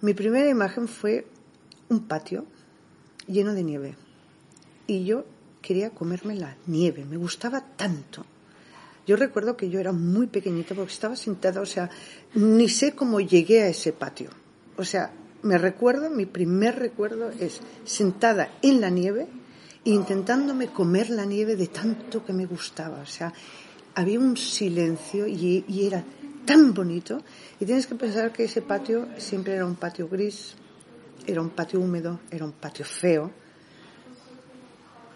Mi primera imagen fue un patio lleno de nieve. Y yo quería comerme la nieve, me gustaba tanto. Yo recuerdo que yo era muy pequeñita porque estaba sentada, o sea, ni sé cómo llegué a ese patio. O sea, me recuerdo, mi primer recuerdo es sentada en la nieve intentándome comer la nieve de tanto que me gustaba. O sea, había un silencio y, y era tan bonito. Y tienes que pensar que ese patio siempre era un patio gris, era un patio húmedo, era un patio feo.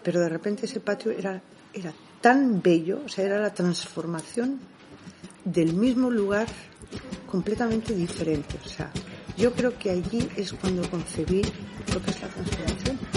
Pero de repente ese patio era, era tan bello, o sea, era la transformación del mismo lugar completamente diferente. O sea, yo creo que allí es cuando concebí lo que es la transformación.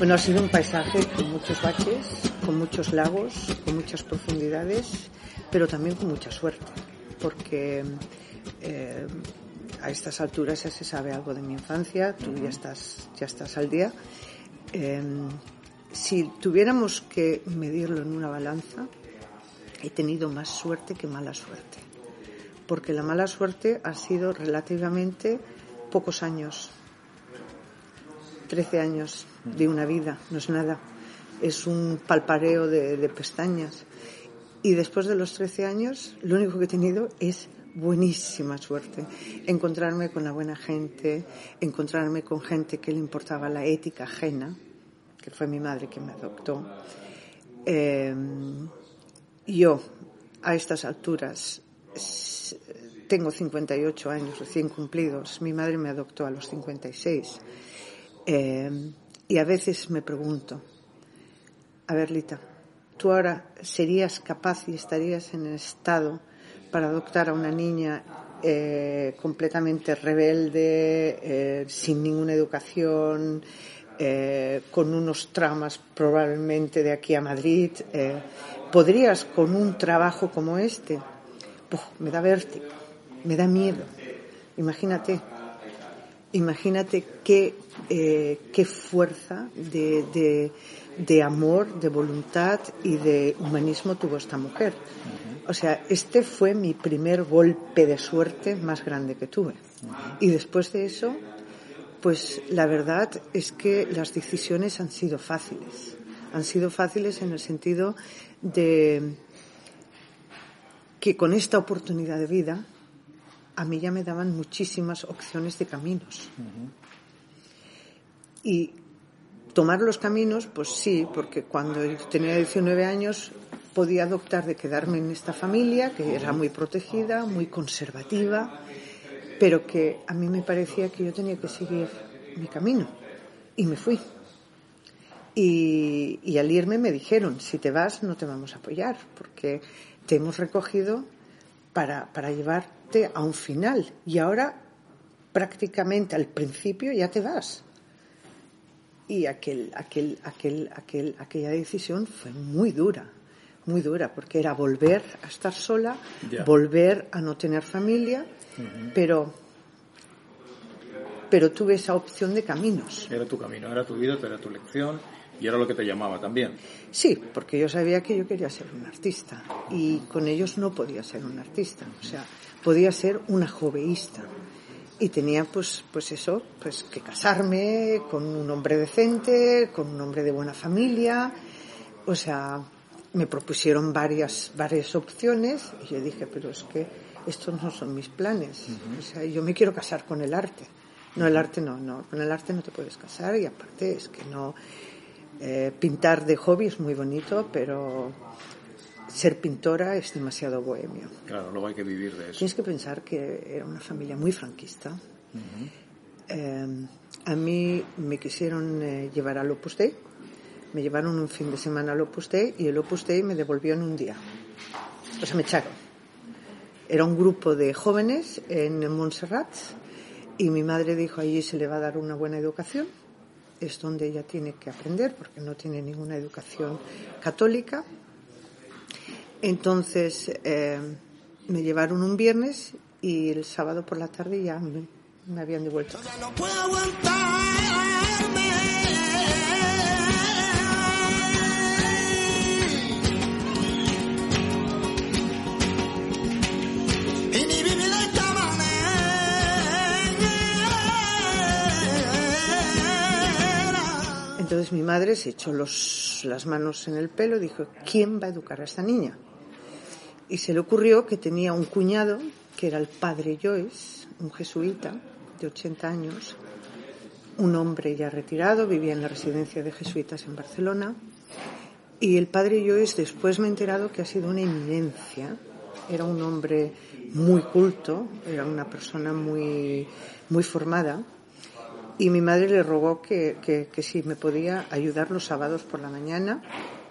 Bueno, ha sido un paisaje con muchos baches, con muchos lagos, con muchas profundidades, pero también con mucha suerte, porque eh, a estas alturas ya se sabe algo de mi infancia, tú ya estás, ya estás al día. Eh, si tuviéramos que medirlo en una balanza, he tenido más suerte que mala suerte, porque la mala suerte ha sido relativamente pocos años 13 años de una vida, no es nada, es un palpareo de, pestañas. Y después de los 13 años, lo único que he tenido es buenísima suerte. Encontrarme con la buena gente, encontrarme con gente que le importaba la ética ajena, que fue mi madre que me adoptó. Eh, yo, a estas alturas, tengo 58 años recién cumplidos. Mi madre me adoptó a los 56. Eh, y a veces me pregunto, a ver, Lita, ¿tú ahora serías capaz y estarías en el estado para adoptar a una niña eh, completamente rebelde, eh, sin ninguna educación, con unos traumas probablemente de aquí a Madrid? ¿Podrías con un trabajo como este? me da vértigo, me da miedo. Imagínate, imagínate qué, eh, qué fuerza de, de, amor, de voluntad y de humanismo tuvo esta mujer. O sea, este fue mi primer golpe de suerte más grande que tuve. Y después de eso, pues la verdad es que las decisiones han sido fáciles. Han sido fáciles en el sentido de que con esta oportunidad de vida a mí ya me daban muchísimas opciones de caminos. Y tomar los caminos, pues sí, porque cuando tenía 19 años podía adoptar de quedarme en esta familia, que era muy protegida, muy conservativa, pero que a mí me parecía que yo tenía que seguir mi camino. Y me fui. Y, y al irme me dijeron, si te vas no te vamos a apoyar, porque te hemos recogido para, para llevarte a un final. Y ahora prácticamente al principio ya te vas. Y aquel, aquel, aquel, aquel, aquella decisión fue muy dura, muy dura, porque era volver a estar sola, volver a no tener familia, pero, pero tuve esa opción de caminos. Era tu camino, era tu vida, era tu lección y era lo que te llamaba también. Sí, porque yo sabía que yo quería ser un artista y con ellos no podía ser un artista, o sea, podía ser una joveísta. Y tenía pues, pues eso, pues que casarme con un hombre decente, con un hombre de buena familia, o sea, me propusieron varias, varias opciones y yo dije, pero es que estos no son mis planes. O sea, yo me quiero casar con el arte. No, el arte no, no, con el arte no te puedes casar y aparte es que no, eh, pintar de hobby es muy bonito, pero ser pintora es demasiado bohemio. Claro, luego hay que vivir de eso. Tienes que pensar que era una familia muy franquista. Eh, a mí me quisieron eh, llevar al Opus Dei. Me llevaron un fin de semana al Opus Dei y el Opus Dei me devolvió en un día. O sea, me echaron. Era un grupo de jóvenes en Montserrat y mi madre dijo, allí se le va a dar una buena educación. Es donde ella tiene que aprender porque no tiene ninguna educación católica. Entonces eh, me llevaron un viernes y el sábado por la tarde ya me, habían devuelto. Entonces mi madre se echó los, las manos en el pelo y dijo, ¿quién va a educar a esta niña? Y se le ocurrió que tenía un cuñado, que era el padre Joyce, un jesuita de 80 años, un hombre ya retirado, vivía en la residencia de jesuitas en Barcelona. Y el padre Joyce después me he enterado que ha sido una eminencia. Era un hombre muy culto, era una persona muy, muy formada. Y mi madre le rogó que, que, que si me podía ayudar los sábados por la mañana,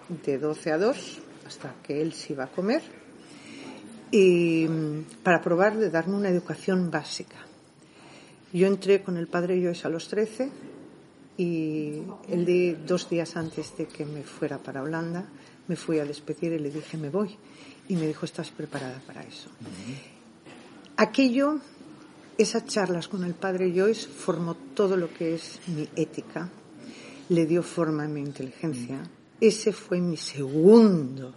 de 12 a 2, hasta que él se iba a comer, y mm, para probar de darme una educación básica. Yo entré con el padre Joyce a los 13 y el día, dos días antes de que me fuera para Holanda me fui a despedir y le dije me voy. Y me dijo, ¿estás preparada para eso? Aquello, esas charlas con el padre Joyce formó todo lo que es mi ética, le dio forma a mi inteligencia. Ese fue mi segundo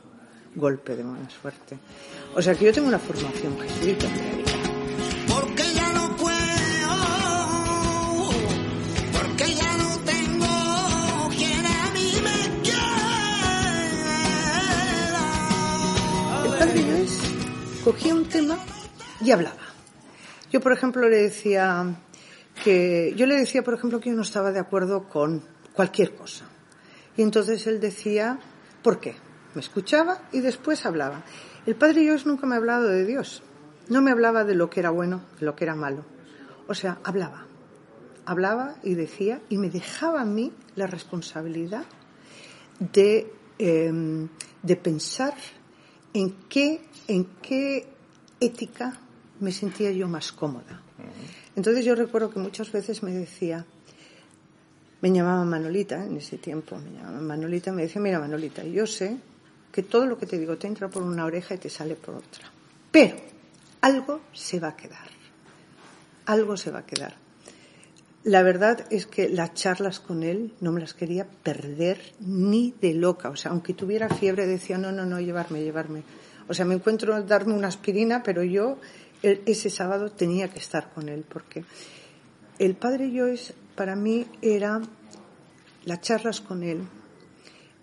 golpe de mala suerte. O sea que yo tengo una formación jesuita. Porque ya no puedo, porque ya no tengo quien a mí me quiera. El padre Joyce cogía un tema y hablaba. Yo, por ejemplo, le decía que yo le decía, por ejemplo, que yo no estaba de acuerdo con cualquier cosa. Y entonces él decía, ¿por qué? Me escuchaba y después hablaba. El padre Joyce nunca me ha hablado de Dios. No me hablaba de lo que era bueno, de lo que era malo. O sea, hablaba. Hablaba y decía y me dejaba a mí la responsabilidad de, eh, de pensar en qué, en qué ética me sentía yo más cómoda. Entonces yo recuerdo que muchas veces me decía, me llamaba Manolita en ese tiempo, me llamaba Manolita, me decía, mira Manolita, yo sé que todo lo que te digo te entra por una oreja y te sale por otra, pero algo se va a quedar, algo se va a quedar. La verdad es que las charlas con él no me las quería perder ni de loca. O sea, aunque tuviera fiebre, decía, no, no, no, llevarme, llevarme. O sea, me encuentro darme una aspirina, pero yo ese sábado tenía que estar con él, porque el padre Joyce para mí era las charlas con él,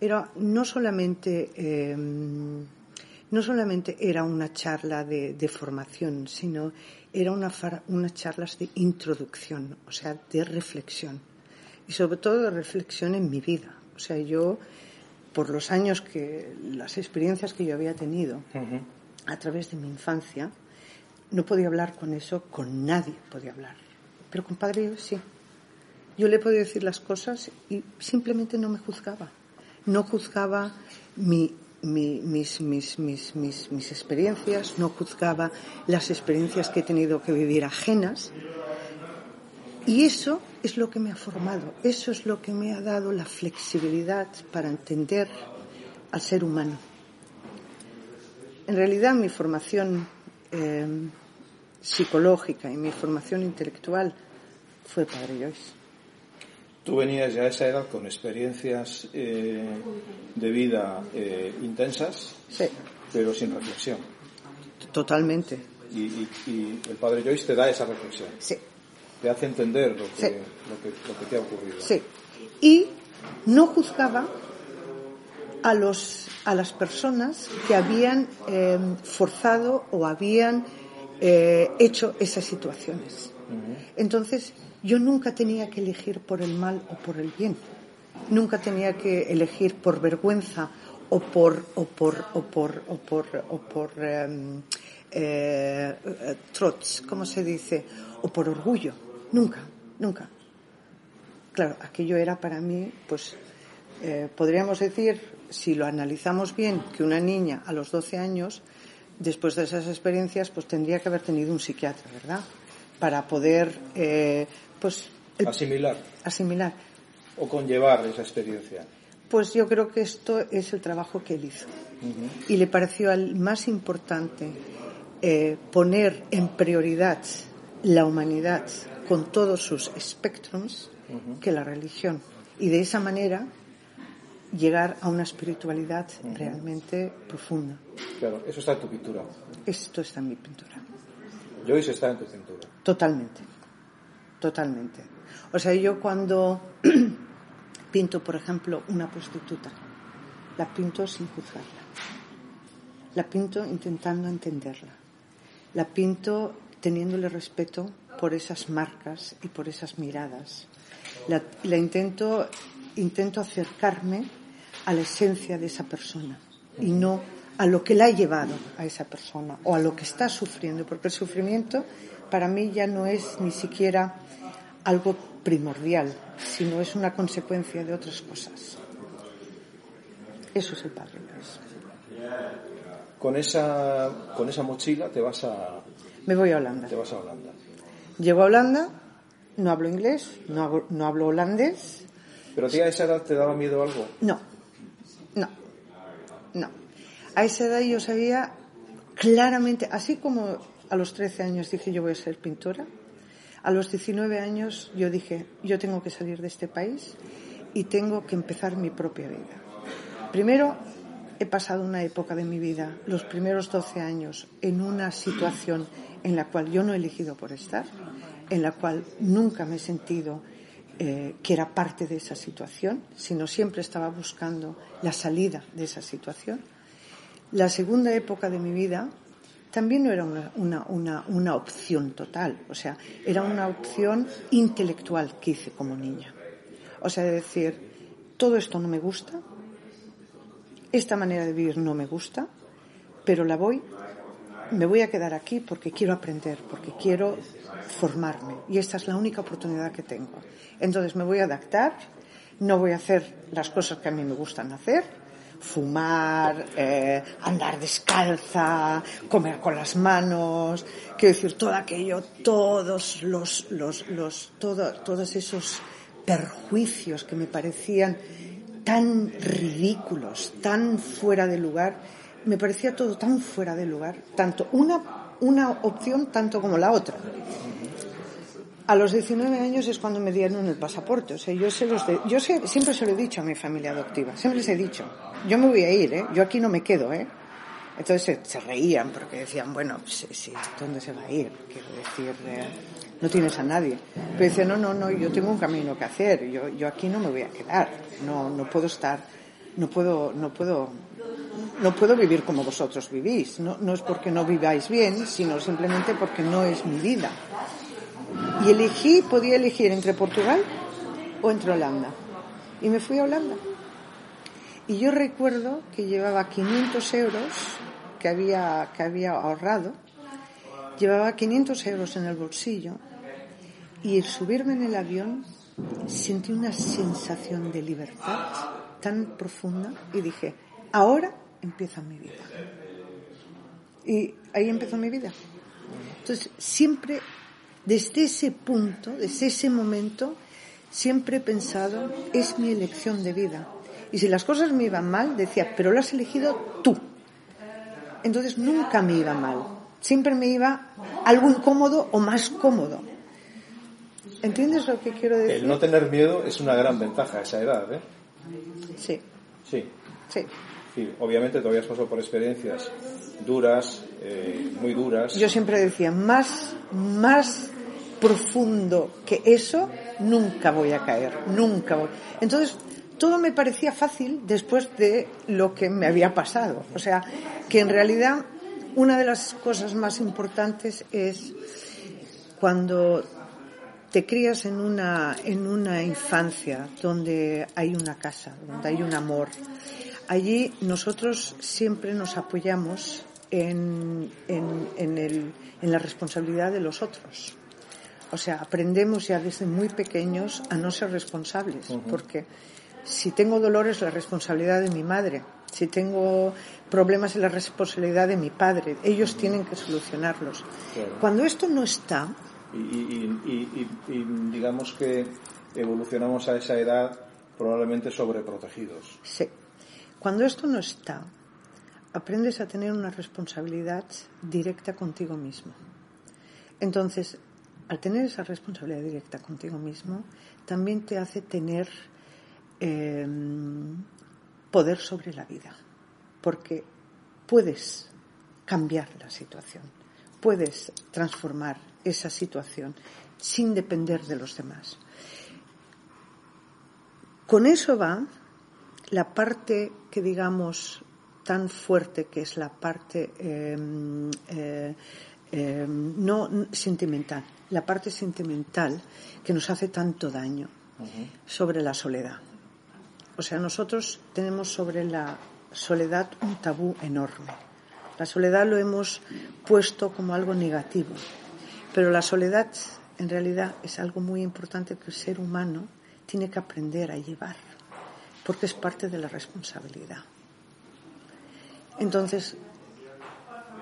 era no solamente eh, no solamente era una charla de, de formación, sino era una far- unas charlas de introducción, o sea, de reflexión. Y sobre todo de reflexión en mi vida. O sea, yo, por los años que, las experiencias que yo había tenido a través de mi infancia, no podía hablar con eso, con nadie podía hablar. Pero con padre sí. Yo le podía decir las cosas y simplemente no me juzgaba. No juzgaba mi, mi- mis, mis, mis, mis, mis experiencias, no juzgaba las experiencias que he tenido que vivir ajenas. Y eso es lo que me ha formado, eso es lo que me ha dado la flexibilidad para entender al ser humano. En realidad mi formación eh, psicológica y mi formación intelectual fue Padre Joyce. Tú venías ya a esa edad con experiencias eh, de vida eh, intensas, Sí, pero sin reflexión. totalmente. Y, y- y el padre Joyce te da esa reflexión, Sí, te hace entender lo que, Sí. lo que, lo que te ha ocurrido. sí. Y no juzgaba a, los, a las personas que habían eh, forzado o habían eh, hecho esas situaciones. Entonces, yo nunca tenía que elegir por el mal o por el bien. Nunca tenía que elegir por vergüenza o por, o por, o por, o por, o por eh, eh, trots, ¿cómo se dice? O por orgullo. Nunca, nunca. Claro, aquello era para mí, pues, eh, podríamos decir, si lo analizamos bien, que una niña a los 12 años, después de esas experiencias, pues tendría que haber tenido un psiquiatra, ¿verdad? Para poder, eh, pues, el- Asimilar asimilar. o conllevar esa experiencia. Pues yo creo que esto es el trabajo que él hizo. Y le pareció al más importante eh, poner en prioridad la humanidad con todos sus espectrums que la religión. Y de esa manera llegar a una espiritualidad realmente profunda. Claro, eso está en tu pintura. Esto está en mi pintura. Joyce está en tu pintura. Totalmente. Totalmente. O sea, yo cuando pinto, por ejemplo, una prostituta, la pinto sin juzgarla. La pinto intentando entenderla. La pinto teniéndole respeto por esas marcas y por esas miradas. La, la intento, intento acercarme a la esencia de esa persona y no a lo que la ha llevado a esa persona o a lo que está sufriendo, porque el sufrimiento para mí ya no es ni siquiera algo primordial, sino es una consecuencia de otras cosas. Eso es el Padre Luis. Con esa, con esa mochila te vas a, Me voy a Holanda. te vas a Holanda. Llego a Holanda, no hablo inglés, no hablo, no hablo holandés, ¿Pero a ti a esa edad te daba miedo algo? No, no, no. A esa edad yo sabía claramente, así como a los 13 años dije yo voy a ser pintora, a los 19 años yo dije yo tengo que salir de este país y tengo que empezar mi propia vida. Primero, he pasado una época de mi vida, los primeros 12 años, en una situación en la cual yo no he elegido por estar, en la cual nunca me he sentido eh, que era parte de esa situación, sino siempre estaba buscando la salida de esa situación. La segunda época de mi vida también no era una, una, una, una opción total, o sea, era una opción intelectual que hice como niña. O sea, de decir, todo esto no me gusta, esta manera de vivir no me gusta, pero la voy, me voy a quedar aquí porque quiero aprender, porque quiero formarme y esta es la única oportunidad que tengo. Entonces me voy a adaptar, no voy a hacer las cosas que a mí me gustan hacer, fumar, eh, andar descalza, comer con las manos, quiero decir, todo aquello, todos los, los, los, todo, todos esos perjuicios que me parecían tan ridículos, tan fuera de lugar, me parecía todo tan fuera de lugar, tanto una, una opción tanto como la otra. A los 19 años es cuando me dieron el pasaporte. O sea, yo, se los de- yo sé- siempre se lo he dicho a mi familia adoptiva, siempre les he dicho, yo me voy a ir, ¿eh? yo aquí no me quedo. ¿eh? Entonces se, reían porque decían, bueno, sí, sí, ¿dónde se va a ir? Quiero decir, eh, no tienes a nadie. Pero decía, no, no, no, yo tengo un camino que hacer, yo, yo aquí no me voy a quedar, no, no puedo estar, no puedo, no puedo, no puedo vivir como vosotros vivís. No, no es porque no viváis bien, sino simplemente porque no es mi vida. Y elegí, podía elegir entre Portugal o entre Holanda. Y me fui a Holanda. Y yo recuerdo que llevaba 500 euros que había, que había ahorrado, llevaba 500 euros en el bolsillo y al subirme en el avión sentí una sensación de libertad tan profunda y dije, ahora empieza mi vida. Y ahí empezó mi vida. Entonces, siempre, desde ese punto, desde ese momento, siempre he pensado, es mi elección de vida. Y si las cosas me iban mal, decía, pero lo has elegido tú. Entonces nunca me iba mal. Siempre me iba algo incómodo o más cómodo. ¿Entiendes lo que quiero decir? El no tener miedo es una gran ventaja a esa edad, ¿eh? Sí, Sí. sí. Obviamente todavía has pasado por experiencias duras, eh, muy duras. Yo siempre decía, más, más profundo que eso, nunca voy a caer, nunca voy. Entonces, todo me parecía fácil después de lo que me había pasado. O sea, que en realidad una de las cosas más importantes es cuando te crías en una, en una infancia donde hay una casa, donde hay un amor, Allí nosotros siempre nos apoyamos en, en, en, el, en la responsabilidad de los otros. O sea, aprendemos ya desde muy pequeños a no ser responsables, porque si tengo dolores es la responsabilidad de mi madre, si tengo problemas es la responsabilidad de mi padre, ellos tienen que solucionarlos. Claro. Cuando esto no está, Y, y- y- y- y digamos que evolucionamos a esa edad probablemente sobreprotegidos. sí, cuando esto no está, aprendes a tener una responsabilidad directa contigo mismo. Entonces, al tener esa responsabilidad directa contigo mismo, también te hace tener eh, poder sobre la vida, porque puedes cambiar la situación, puedes transformar esa situación sin depender de los demás. Con eso va la parte que digamos tan fuerte que es la parte eh, eh, eh, no sentimental, la parte sentimental que nos hace tanto daño sobre la soledad. O sea, nosotros tenemos sobre la soledad un tabú enorme. La soledad lo hemos puesto como algo negativo, pero la soledad en realidad es algo muy importante que el ser humano tiene que aprender a llevar, porque es parte de la responsabilidad. Entonces,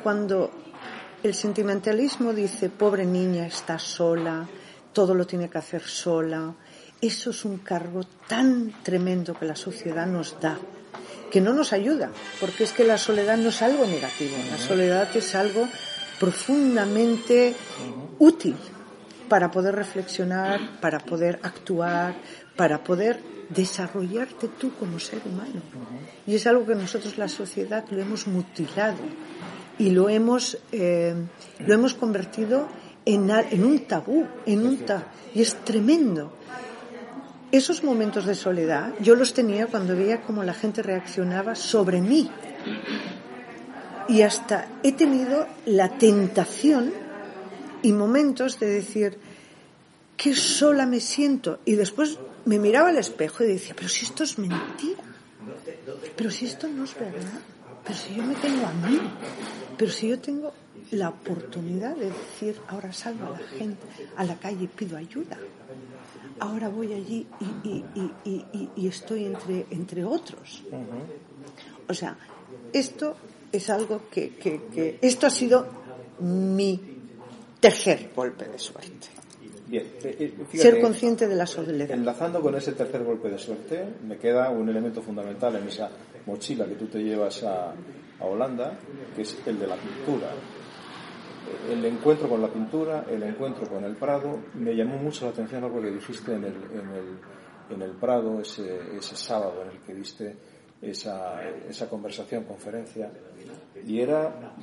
cuando el sentimentalismo dice, pobre niña, está sola, todo lo tiene que hacer sola, eso es un cargo tan tremendo que la sociedad nos da, que no nos ayuda, porque es que la soledad no es algo negativo, la soledad es algo profundamente útil para poder reflexionar, para poder actuar, para poder desarrollarte tú como ser humano. Y es algo que nosotros la sociedad lo hemos mutilado y lo hemos, eh, lo hemos convertido en, en un tabú, en un tabú. Y es tremendo. Esos momentos de soledad yo los tenía cuando veía cómo la gente reaccionaba sobre mí. Y hasta he tenido la tentación y momentos de decir, qué sola me siento. Y después me miraba al espejo y decía, pero si esto es mentira, pero si esto no es verdad, pero si yo me tengo a mí, pero si yo tengo la oportunidad de decir, ahora salgo a la gente, a la calle y pido ayuda. Ahora voy allí y, estoy entre, entre otros. O sea, esto es algo que, que- que- Esto ha sido mi tercer golpe de suerte. Bien, eh, eh, fíjate, Ser consciente de la soledad. Enlazando con ese tercer golpe de suerte, me queda un elemento fundamental en esa mochila que tú te llevas a, a Holanda, que es el de la pintura. El encuentro con la pintura, el encuentro con el Prado, me llamó mucho la atención algo que dijiste en el, en el, en el Prado ese, ese sábado en el que diste esa, esa conversación, conferencia, y era,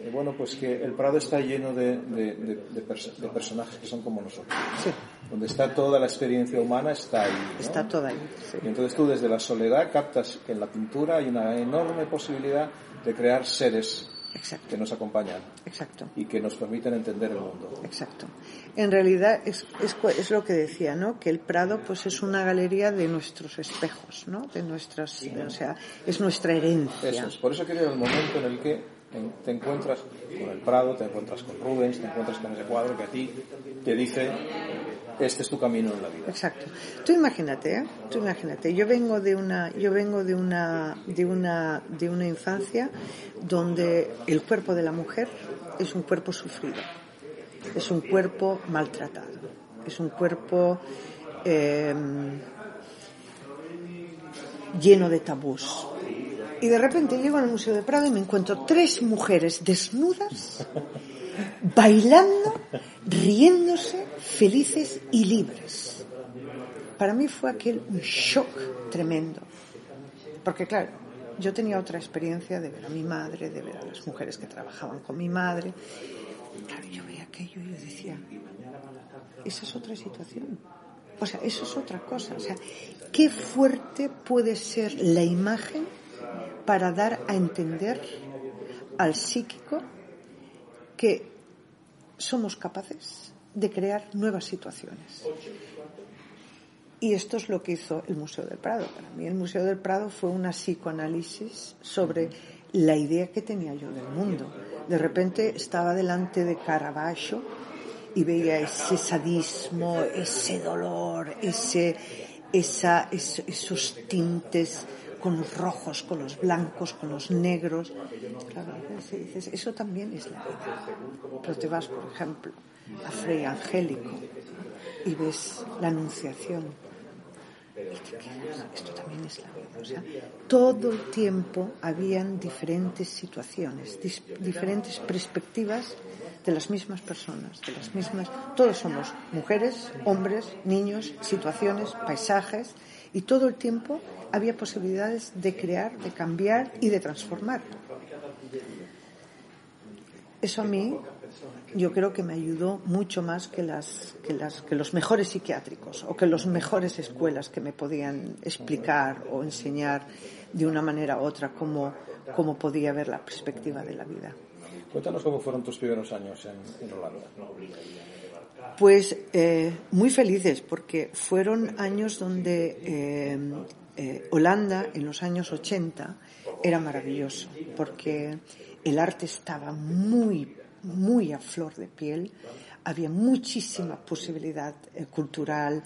eh, bueno, pues que el Prado está lleno de, de- de- de pers- de personajes que son como nosotros. Sí, Donde está toda la experiencia humana, está ahí. ¿no? está toda ahí. sí. Y entonces tú desde la soledad captas que en la pintura hay una enorme posibilidad de crear seres Exacto, que nos acompañan exacto. y que nos permiten entender el mundo. Exacto. En realidad es, es, es lo que decía, ¿no? Que el Prado pues es una galería de nuestros espejos, ¿no? De nuestras, o sea, es nuestra herencia. Eso es. Por eso quería el momento en el que te encuentras con el Prado, te encuentras con Rubens, te encuentras con ese cuadro que a ti te dice, este es tu camino en la vida. Exacto. Tú imagínate, ¿eh? Tú imagínate. Yo vengo de una, yo vengo de una, de una, de una infancia donde el cuerpo de la mujer es un cuerpo sufrido, es un cuerpo maltratado, es un cuerpo eh, lleno de tabús. Y de repente llego al Museo de Prado y me encuentro tres mujeres desnudas, bailando, riéndose, felices y libres. Para mí fue aquel un shock tremendo. Porque claro, yo tenía otra experiencia de ver a mi madre, de ver a las mujeres que trabajaban con mi madre. Claro, yo veía aquello y yo decía, esa es otra situación. O sea, eso es otra cosa. O sea, qué fuerte puede ser la imagen para dar a entender al psíquico que somos capaces de crear nuevas situaciones. Y esto es lo que hizo el Museo del Prado. Para mí el Museo del Prado fue una psicoanálisis sobre la idea que tenía yo del mundo. De repente estaba delante de Caravaggio y veía ese sadismo, ese dolor, ese, esa, es- esos tintes con los rojos, con los blancos, con los negros. Claro, dices, eso también es la vida. Pero te vas, por ejemplo, a Frei Angélico y ves la Anunciación esto también es la vida. O sea, todo el tiempo habían diferentes situaciones, diferentes perspectivas de las mismas personas, de las mismas. Todos somos mujeres, hombres, niños, situaciones, paisajes, y todo el tiempo había posibilidades de crear, de cambiar y de transformar. Eso a mí yo creo que me ayudó mucho más que los mejores psiquiátricos o que las mejores escuelas que me podían explicar o enseñar de una manera u otra cómo, cómo podía ver la perspectiva de la vida. Cuéntanos cómo fueron tus primeros años en, en Holanda. Pues eh, muy felices porque fueron años donde eh, eh, Holanda en los años 80 era maravilloso porque el arte estaba muy, muy a flor de piel, había muchísima posibilidad eh, cultural,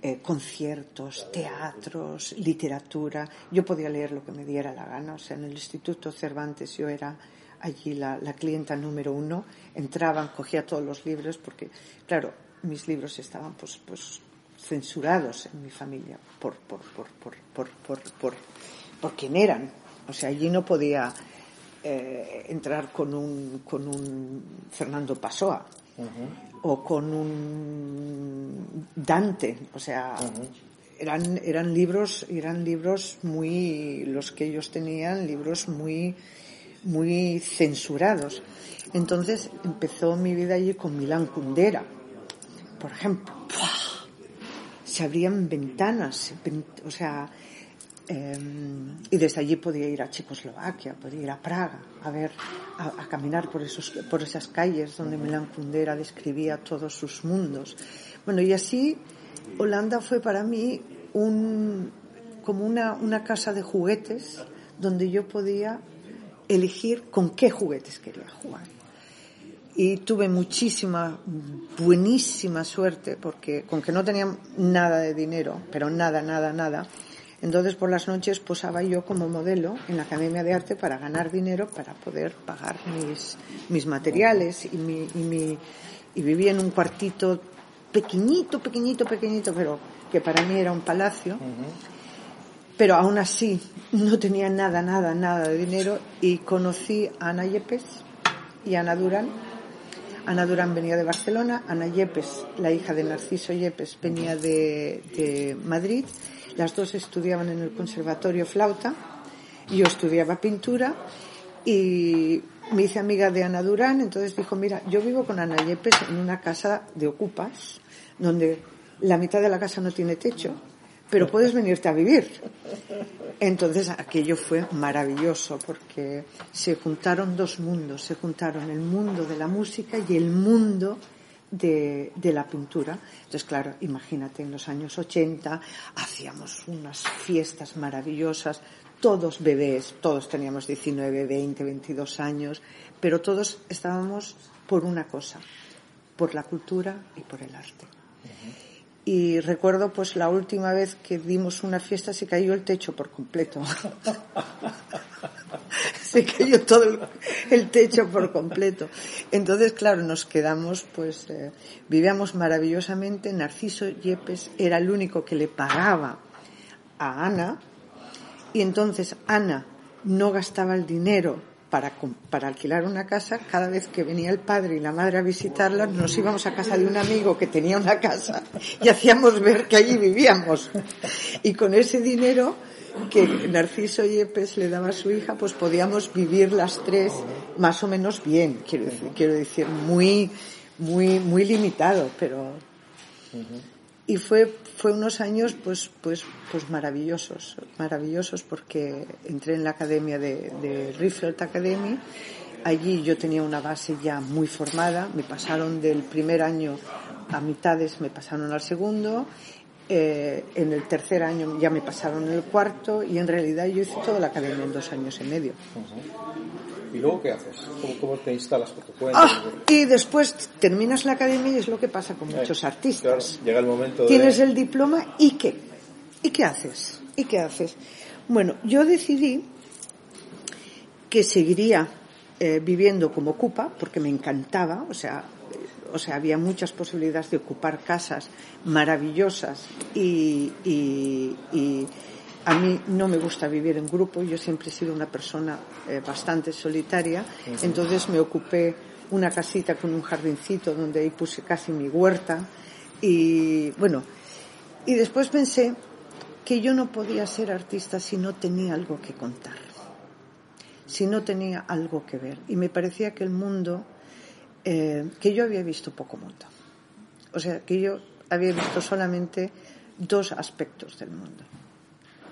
eh, conciertos, teatros, literatura. Yo podía leer lo que me diera la gana, o sea, en el Instituto Cervantes yo era allí la, la clienta número uno, entraban, cogía todos los libros, porque, claro, mis libros estaban pues, pues censurados en mi familia por, por, por, por, por, por, por, por quién eran. O sea, allí no podía eh, entrar con un, con un Fernando Pasoa o con un Dante. O sea, eran, eran libros, eran libros muy, los que ellos tenían, libros muy, muy censurados. Entonces empezó mi vida allí con Milán Kundera, por ejemplo. ¡Puah! Se abrían ventanas, ven- o sea, eh, y desde allí podía ir a Checoslovaquia, podía ir a Praga, a ver, a, a caminar por, esos, por esas calles donde Milán Kundera describía todos sus mundos. Bueno, y así Holanda fue para mí un, como una, una casa de juguetes donde yo podía elegir con qué juguetes quería jugar. Y tuve muchísima, buenísima suerte porque con que no tenía nada de dinero, pero nada, nada, nada, entonces por las noches posaba yo como modelo en la Academia de Arte para ganar dinero para poder pagar mis, mis materiales y, mi, y, mi, y vivía en un cuartito pequeñito, pequeñito, pequeñito, pero que para mí era un palacio. Pero aún así no tenía nada, nada, nada de dinero y conocí a Ana Yepes y a Ana Durán. Ana Durán venía de Barcelona, Ana Yepes, la hija de Narciso Yepes, venía de, de Madrid. Las dos estudiaban en el Conservatorio Flauta. Yo estudiaba pintura y me hice amiga de Ana Durán, entonces dijo, mira, yo vivo con Ana Yepes en una casa de ocupas, donde la mitad de la casa no tiene techo, pero puedes venirte a vivir. Entonces aquello fue maravilloso porque se juntaron dos mundos, se juntaron el mundo de la música y el mundo de, de, la pintura. Entonces, claro, imagínate, en los años 80 hacíamos unas fiestas maravillosas, todos bebés, todos teníamos 19, 20, 22 años, pero todos estábamos por una cosa, por la cultura y por el arte. Y recuerdo pues la última vez que dimos una fiesta se cayó el techo por completo. se cayó todo el, techo por completo. Entonces, claro, nos quedamos, pues, eh, vivíamos maravillosamente. Narciso Yepes era el único que le pagaba a Ana. Y entonces Ana no gastaba el dinero para, para alquilar una casa, cada vez que venía el padre y la madre a visitarla, nos íbamos a casa de un amigo que tenía una casa y hacíamos ver que allí vivíamos. Y con ese dinero que Narciso Yepes le daba a su hija, pues podíamos vivir las tres más o menos bien, quiero decir, quiero decir muy, muy, muy limitado, pero. Y fue, fue unos años pues, pues, pues maravillosos, maravillosos porque entré en la academia de, de Academy. Allí yo tenía una base ya muy formada. Me pasaron del primer año a mitades, me pasaron al segundo. eh, en el tercer año ya me pasaron el cuarto y en realidad yo hice toda la academia en dos años y medio. ¿Y luego qué haces? ¿Cómo, cómo te instalas por tu cuenta? Ah, y después terminas la academia y es lo que pasa con muchos artistas. llega el momento de... Tienes el diploma y qué? ¿Y qué haces? ¿Y qué haces? Bueno, yo decidí que seguiría eh, viviendo como ocupa porque me encantaba, o sea, eh, o sea, había muchas posibilidades de ocupar casas maravillosas y, y- y a mí no me gusta vivir en grupo, yo siempre he sido una persona eh, bastante solitaria, entonces me ocupé una casita con un jardincito donde ahí puse casi mi huerta y bueno, y después pensé que yo no podía ser artista si no tenía algo que contar, si no tenía algo que ver. Y me parecía que el mundo, eh, que yo había visto poco mundo. O sea, que yo había visto solamente dos aspectos del mundo.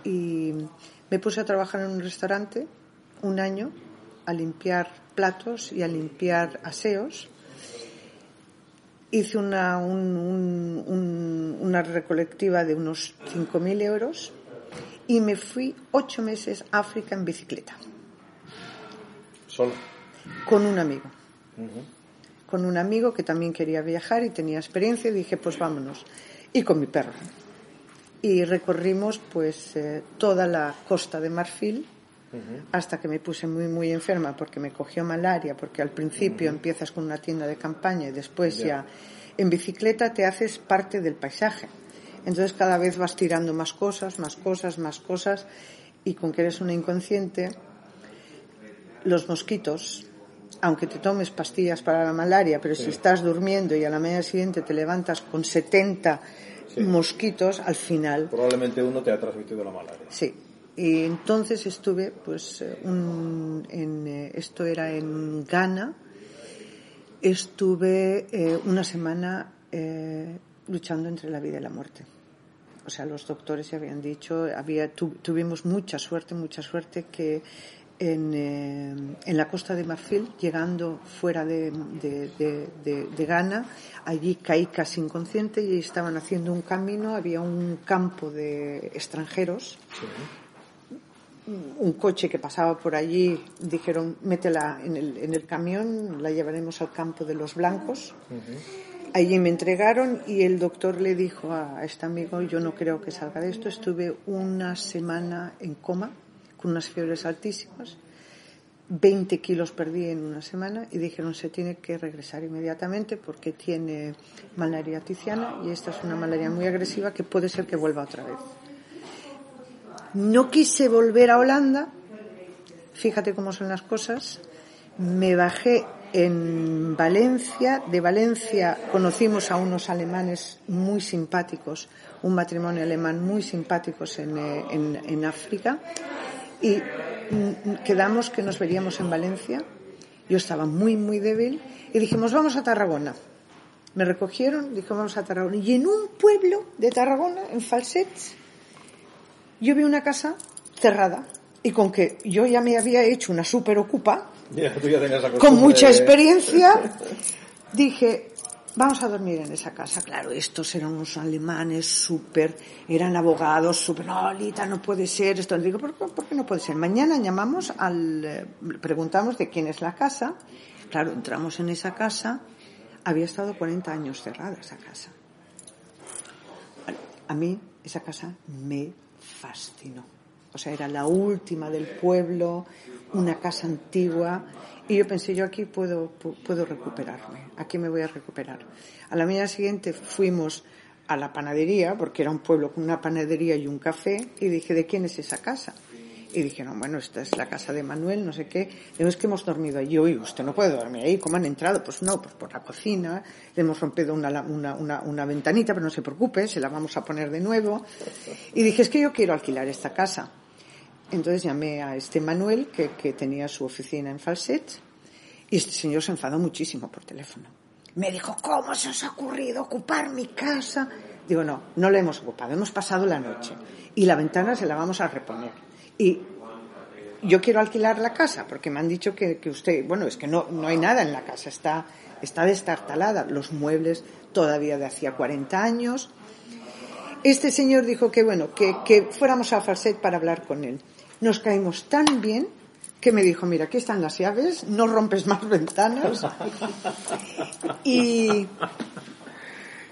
Y me puse a trabajar en un restaurante un año a limpiar platos y a limpiar aseos hice una, un- un- un- una recolectiva de unos 5.000 euros y me fui ocho meses a África en bicicleta Solo. con un amigo. Con un amigo que también quería viajar y tenía experiencia y dije, pues vámonos. Y con mi perro. Y recorrimos pues eh, toda la costa de Marfil hasta que me puse muy muy enferma porque me cogió malaria, porque al principio empiezas con una tienda de campaña y después ya. en bicicleta te haces parte del paisaje. Entonces cada vez vas tirando más cosas, más cosas, más cosas y con que eres una inconsciente los mosquitos, aunque te tomes pastillas para la malaria, pero si estás durmiendo y a la mañana siguiente te levantas con 70 mosquitos, al final Probablemente uno te ha transmitido la malaria. Sí. Y entonces estuve, pues, eh, un- en, eh, esto era en Ghana, estuve eh, una semana eh, luchando entre la vida y la muerte. O sea, los doctores ya habían dicho, había, tu- tuvimos mucha suerte, mucha suerte que en, eh, en la costa de Marfil, llegando fuera de, de, de- Ghana, allí caí casi inconsciente y estaban haciendo un camino, había un campo de extranjeros. Un coche que pasaba por allí, dijeron, métela en el, en el camión, la llevaremos al campo de los blancos. Allí me entregaron y el doctor le dijo a este amigo, yo no creo que salga de esto. Estuve una semana en coma, con unas fiebres altísimas. 20 kilos perdí en una semana y dijeron se tiene que regresar inmediatamente porque tiene malaria ticiana y esta es una malaria muy agresiva que puede ser que vuelva otra vez. No quise volver a Holanda, fíjate cómo son las cosas. Me bajé en Valencia, de Valencia conocimos a unos alemanes muy simpáticos, un matrimonio alemán muy simpáticos en, eh, en- en África y mm, quedamos que nos veríamos en Valencia. Yo estaba muy, muy débil y dijimos, vamos a Tarragona. Me recogieron, dijimos, vamos a Tarragona. Y en un pueblo de Tarragona, en Falsets, yo vi una casa cerrada y con que yo ya me había hecho una super ocupa, Ya, tú ya tenías la con mucha de- experiencia, dije, vamos a dormir en esa casa. Claro, estos eran unos alemanes súper, eran abogados, súper, no, Lita, no puede ser esto. Le digo, ¿por, por qué no puede ser? Mañana llamamos al, eh, preguntamos de quién es la casa. Claro, entramos en esa casa, había estado 40 años cerrada esa casa. A mí esa casa me fascinó. O sea, era la última del pueblo, una casa antigua. Y yo pensé, yo aquí puedo, pu- puedo recuperarme, aquí me voy a recuperar. A la mañana siguiente fuimos a la panadería, porque era un pueblo con una panadería y un café, y dije, ¿de quién es esa casa? Y dijeron, bueno, esta es la casa de Manuel, no sé qué. Digo, es que hemos dormido allí. Oye, usted no puede dormir ahí. ¿Cómo han entrado? Pues no, pues por la cocina. Le hemos rompido una, una, una, una ventanita, pero no se preocupe, se la vamos a poner de nuevo. Y dije, es que yo quiero alquilar esta casa. Entonces llamé a este Manuel, que, que tenía su oficina en Falset, y este señor se enfadó muchísimo por teléfono. Me dijo, ¿cómo se os ha ocurrido ocupar mi casa? Digo, no, no la hemos ocupado, hemos pasado la noche. Y la ventana se la vamos a reponer. Y yo quiero alquilar la casa, porque me han dicho que, que usted, bueno, es que no, no hay nada en la casa, está, está destartalada, los muebles todavía de hacía 40 años. este señor dijo que bueno, que, que fuéramos a Falset para hablar con él. Nos caímos tan bien que me dijo, mira, aquí están las llaves, no rompes más ventanas. y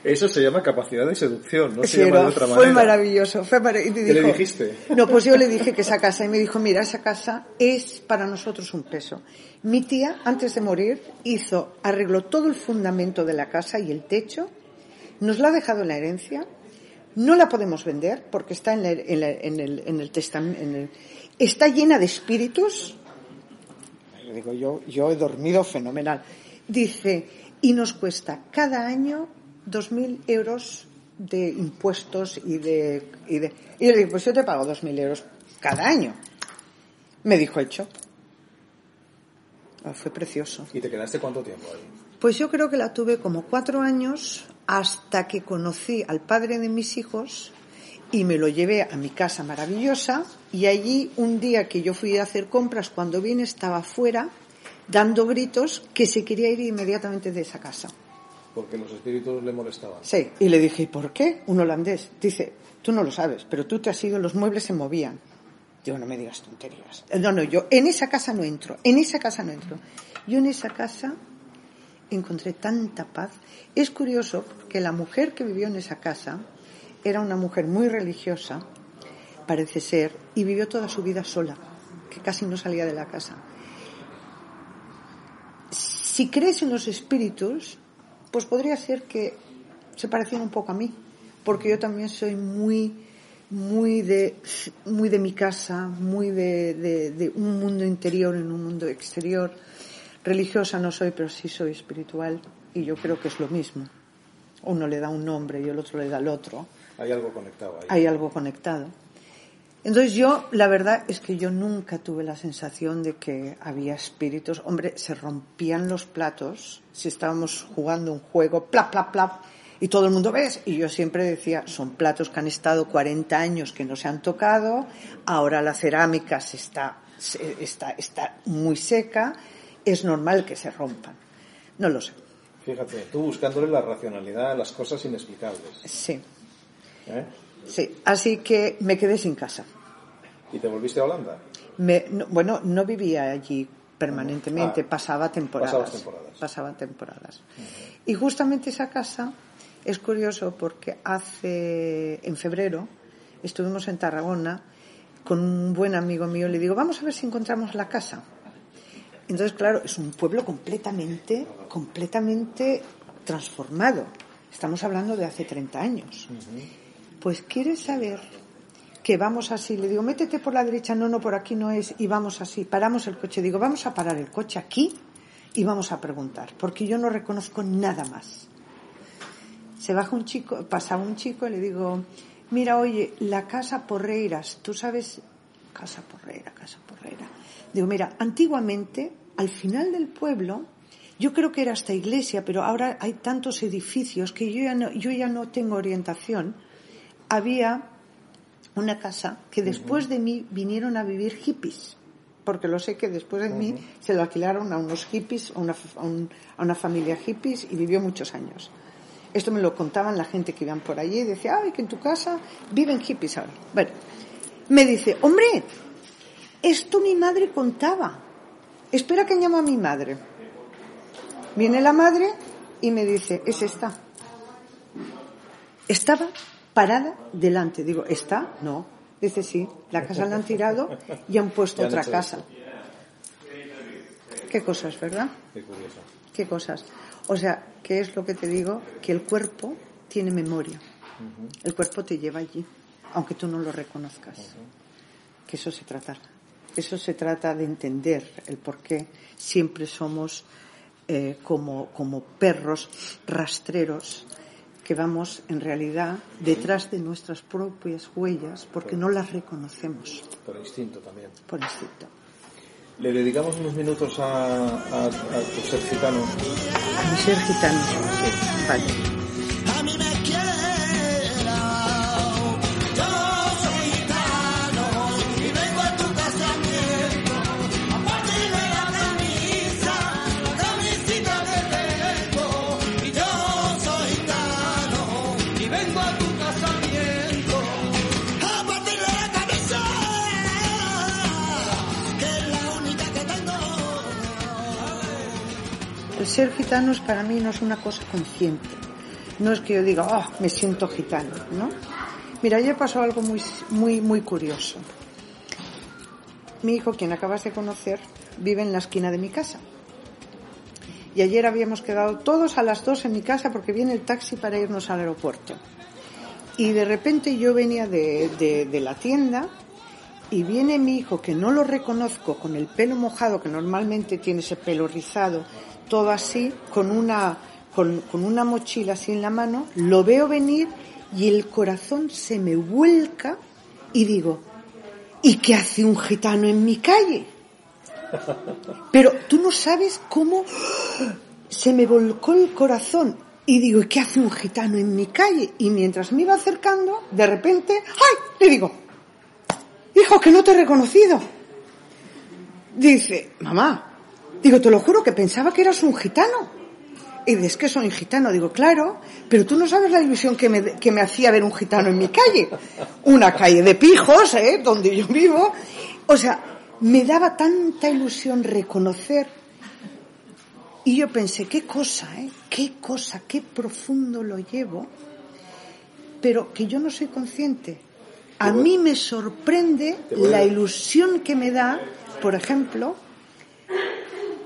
Eso se llama capacidad de seducción, no se Sí, llama de otra fue manera. maravilloso. Fue mara- y ¿Qué le dijiste? No, pues yo le dije que esa casa, y me dijo, mira, esa casa es para nosotros un peso. Mi tía, antes de morir, hizo, arregló todo el fundamento de la casa y el techo, nos la ha dejado en la herencia, no la podemos vender porque está en, la- en la- en el, en el testamento, está llena de espíritus. Digo, yo, yo he dormido fenomenal. Dice, y nos cuesta cada año 2.000 euros de impuestos y de, y de... Y yo le digo, pues yo te pago 2.000 euros cada año. Me dijo, hecho. Fue precioso. ¿Y te quedaste cuánto tiempo ahí? Pues yo creo que la tuve como cuatro años hasta que conocí al padre de mis hijos y me lo llevé a mi casa maravillosa y allí un día que yo fui a hacer compras cuando vine estaba fuera dando gritos que se quería ir inmediatamente de esa casa. Porque los espíritus le molestaban. Sí, y le dije, ¿y por qué? Un holandés. Dice, tú no lo sabes, pero tú te has ido, los muebles se movían. Digo, no me digas tonterías. Eh, No, no, yo en esa casa no entro, en esa casa no entro. Yo en esa casa encontré tanta paz. Es curioso porque la mujer que vivió en esa casa era una mujer muy religiosa, parece ser, y vivió toda su vida sola, que casi no salía de la casa. Si crees en los espíritus, pues podría ser que se parecían un poco a mí, porque yo también soy muy, muy de, muy de mi casa, muy de, de- de un mundo interior en un mundo exterior. Religiosa no soy, pero sí soy espiritual y yo creo que es lo mismo. Uno le da un nombre y el otro le da el otro. Hay algo conectado ahí. Hay algo conectado. Entonces yo, la verdad es que yo nunca tuve la sensación de que había espíritus. Hombre, se rompían los platos si estábamos jugando un juego, plap, plap, plap, y todo el mundo ves. Y yo siempre decía, son platos que han estado 40 años que no se han tocado, ahora la cerámica se está, se- está, está muy seca, es normal que se rompan. No lo sé. Fíjate, tú buscándole la racionalidad a las cosas inexplicables. Sí, ¿eh? sí. Así que me quedé sin casa. ¿Y te volviste a Holanda? Me- no- bueno, no vivía allí permanentemente, Ah, pasaba temporadas. pasabas temporadas. Pasaba temporadas. Y justamente esa casa es curioso porque hace, en febrero, estuvimos en Tarragona con un buen amigo mío. Le digo, vamos a ver si encontramos la casa. Entonces, claro, es un pueblo completamente, completamente transformado. Estamos hablando de hace 30 años. Pues quieres saber que vamos así. Le digo, métete por la derecha, no, no, por aquí no es, y vamos así. Paramos el coche. Digo, vamos a parar el coche aquí y vamos a preguntar, porque yo no reconozco nada más. Se baja un chico, pasa un chico y le digo, mira, oye, la casa Porreiras, tú sabes, casa Porreira, casa Porreira. Digo, mira, antiguamente, al final del pueblo, yo creo que era esta iglesia, pero ahora hay tantos edificios que yo ya no, yo ya no tengo orientación. Había una casa que después de mí vinieron a vivir hippies, porque lo sé que después de mí se lo alquilaron a unos hippies, a una, a un- a una familia hippies y vivió muchos años. Esto me lo contaban la gente que iban por allí y decía, ay, que en tu casa viven hippies ahora. Bueno, me dice, hombre, esto mi madre contaba. Espera que llamo a mi madre. Viene la madre y me dice, es esta. Estaba parada delante. Digo, ¿está? No. Dice, sí, la casa la han tirado y han puesto han otra casa. esto. Qué cosas, ¿verdad? Qué curioso. Qué cosas. O sea, ¿qué es lo que te digo? Que el cuerpo tiene memoria. El cuerpo te lleva allí, aunque tú no lo reconozcas. Que eso se trata. Eso se trata de entender el por qué siempre somos eh, como, como perros rastreros que vamos en realidad detrás de nuestras propias huellas porque no las reconocemos Por instinto también. por instinto. Le dedicamos unos minutos a, a, a tu ser gitano. A mi ser gitano. Vale. Ser gitanos para mí no es una cosa consciente. No es que yo diga, oh, me siento gitano, ¿no? Mira, ayer pasó algo muy, muy, muy curioso. Mi hijo, quien acabas de conocer, vive en la esquina de mi casa. Y ayer habíamos quedado todos a las dos en mi casa porque viene el taxi para irnos al aeropuerto. Y de repente yo venía de, de- de la tienda y viene mi hijo, que no lo reconozco, con el pelo mojado, que normalmente tiene ese pelo rizado, todo así, con una, con, con una mochila así en la mano, lo veo venir y el corazón se me vuelca y digo, ¿y qué hace un gitano en mi calle? Pero tú no sabes cómo se me volcó el corazón y digo, ¿y qué hace un gitano en mi calle? Y mientras me iba acercando, de repente, ¡ay! Le digo, hijo, que no te he reconocido. Dice, mamá, digo, te lo juro que pensaba que eras un gitano. Y dices que soy gitano. Digo, claro, pero tú no sabes la ilusión que me, que me hacía ver un gitano en mi calle. Una calle de pijos, ¿eh? Donde yo vivo. O sea, me daba tanta ilusión reconocer. Y yo pensé, qué cosa, ¿eh? Qué cosa, qué profundo lo llevo. Pero que yo no soy consciente. A mí me sorprende la ilusión que me da, por ejemplo,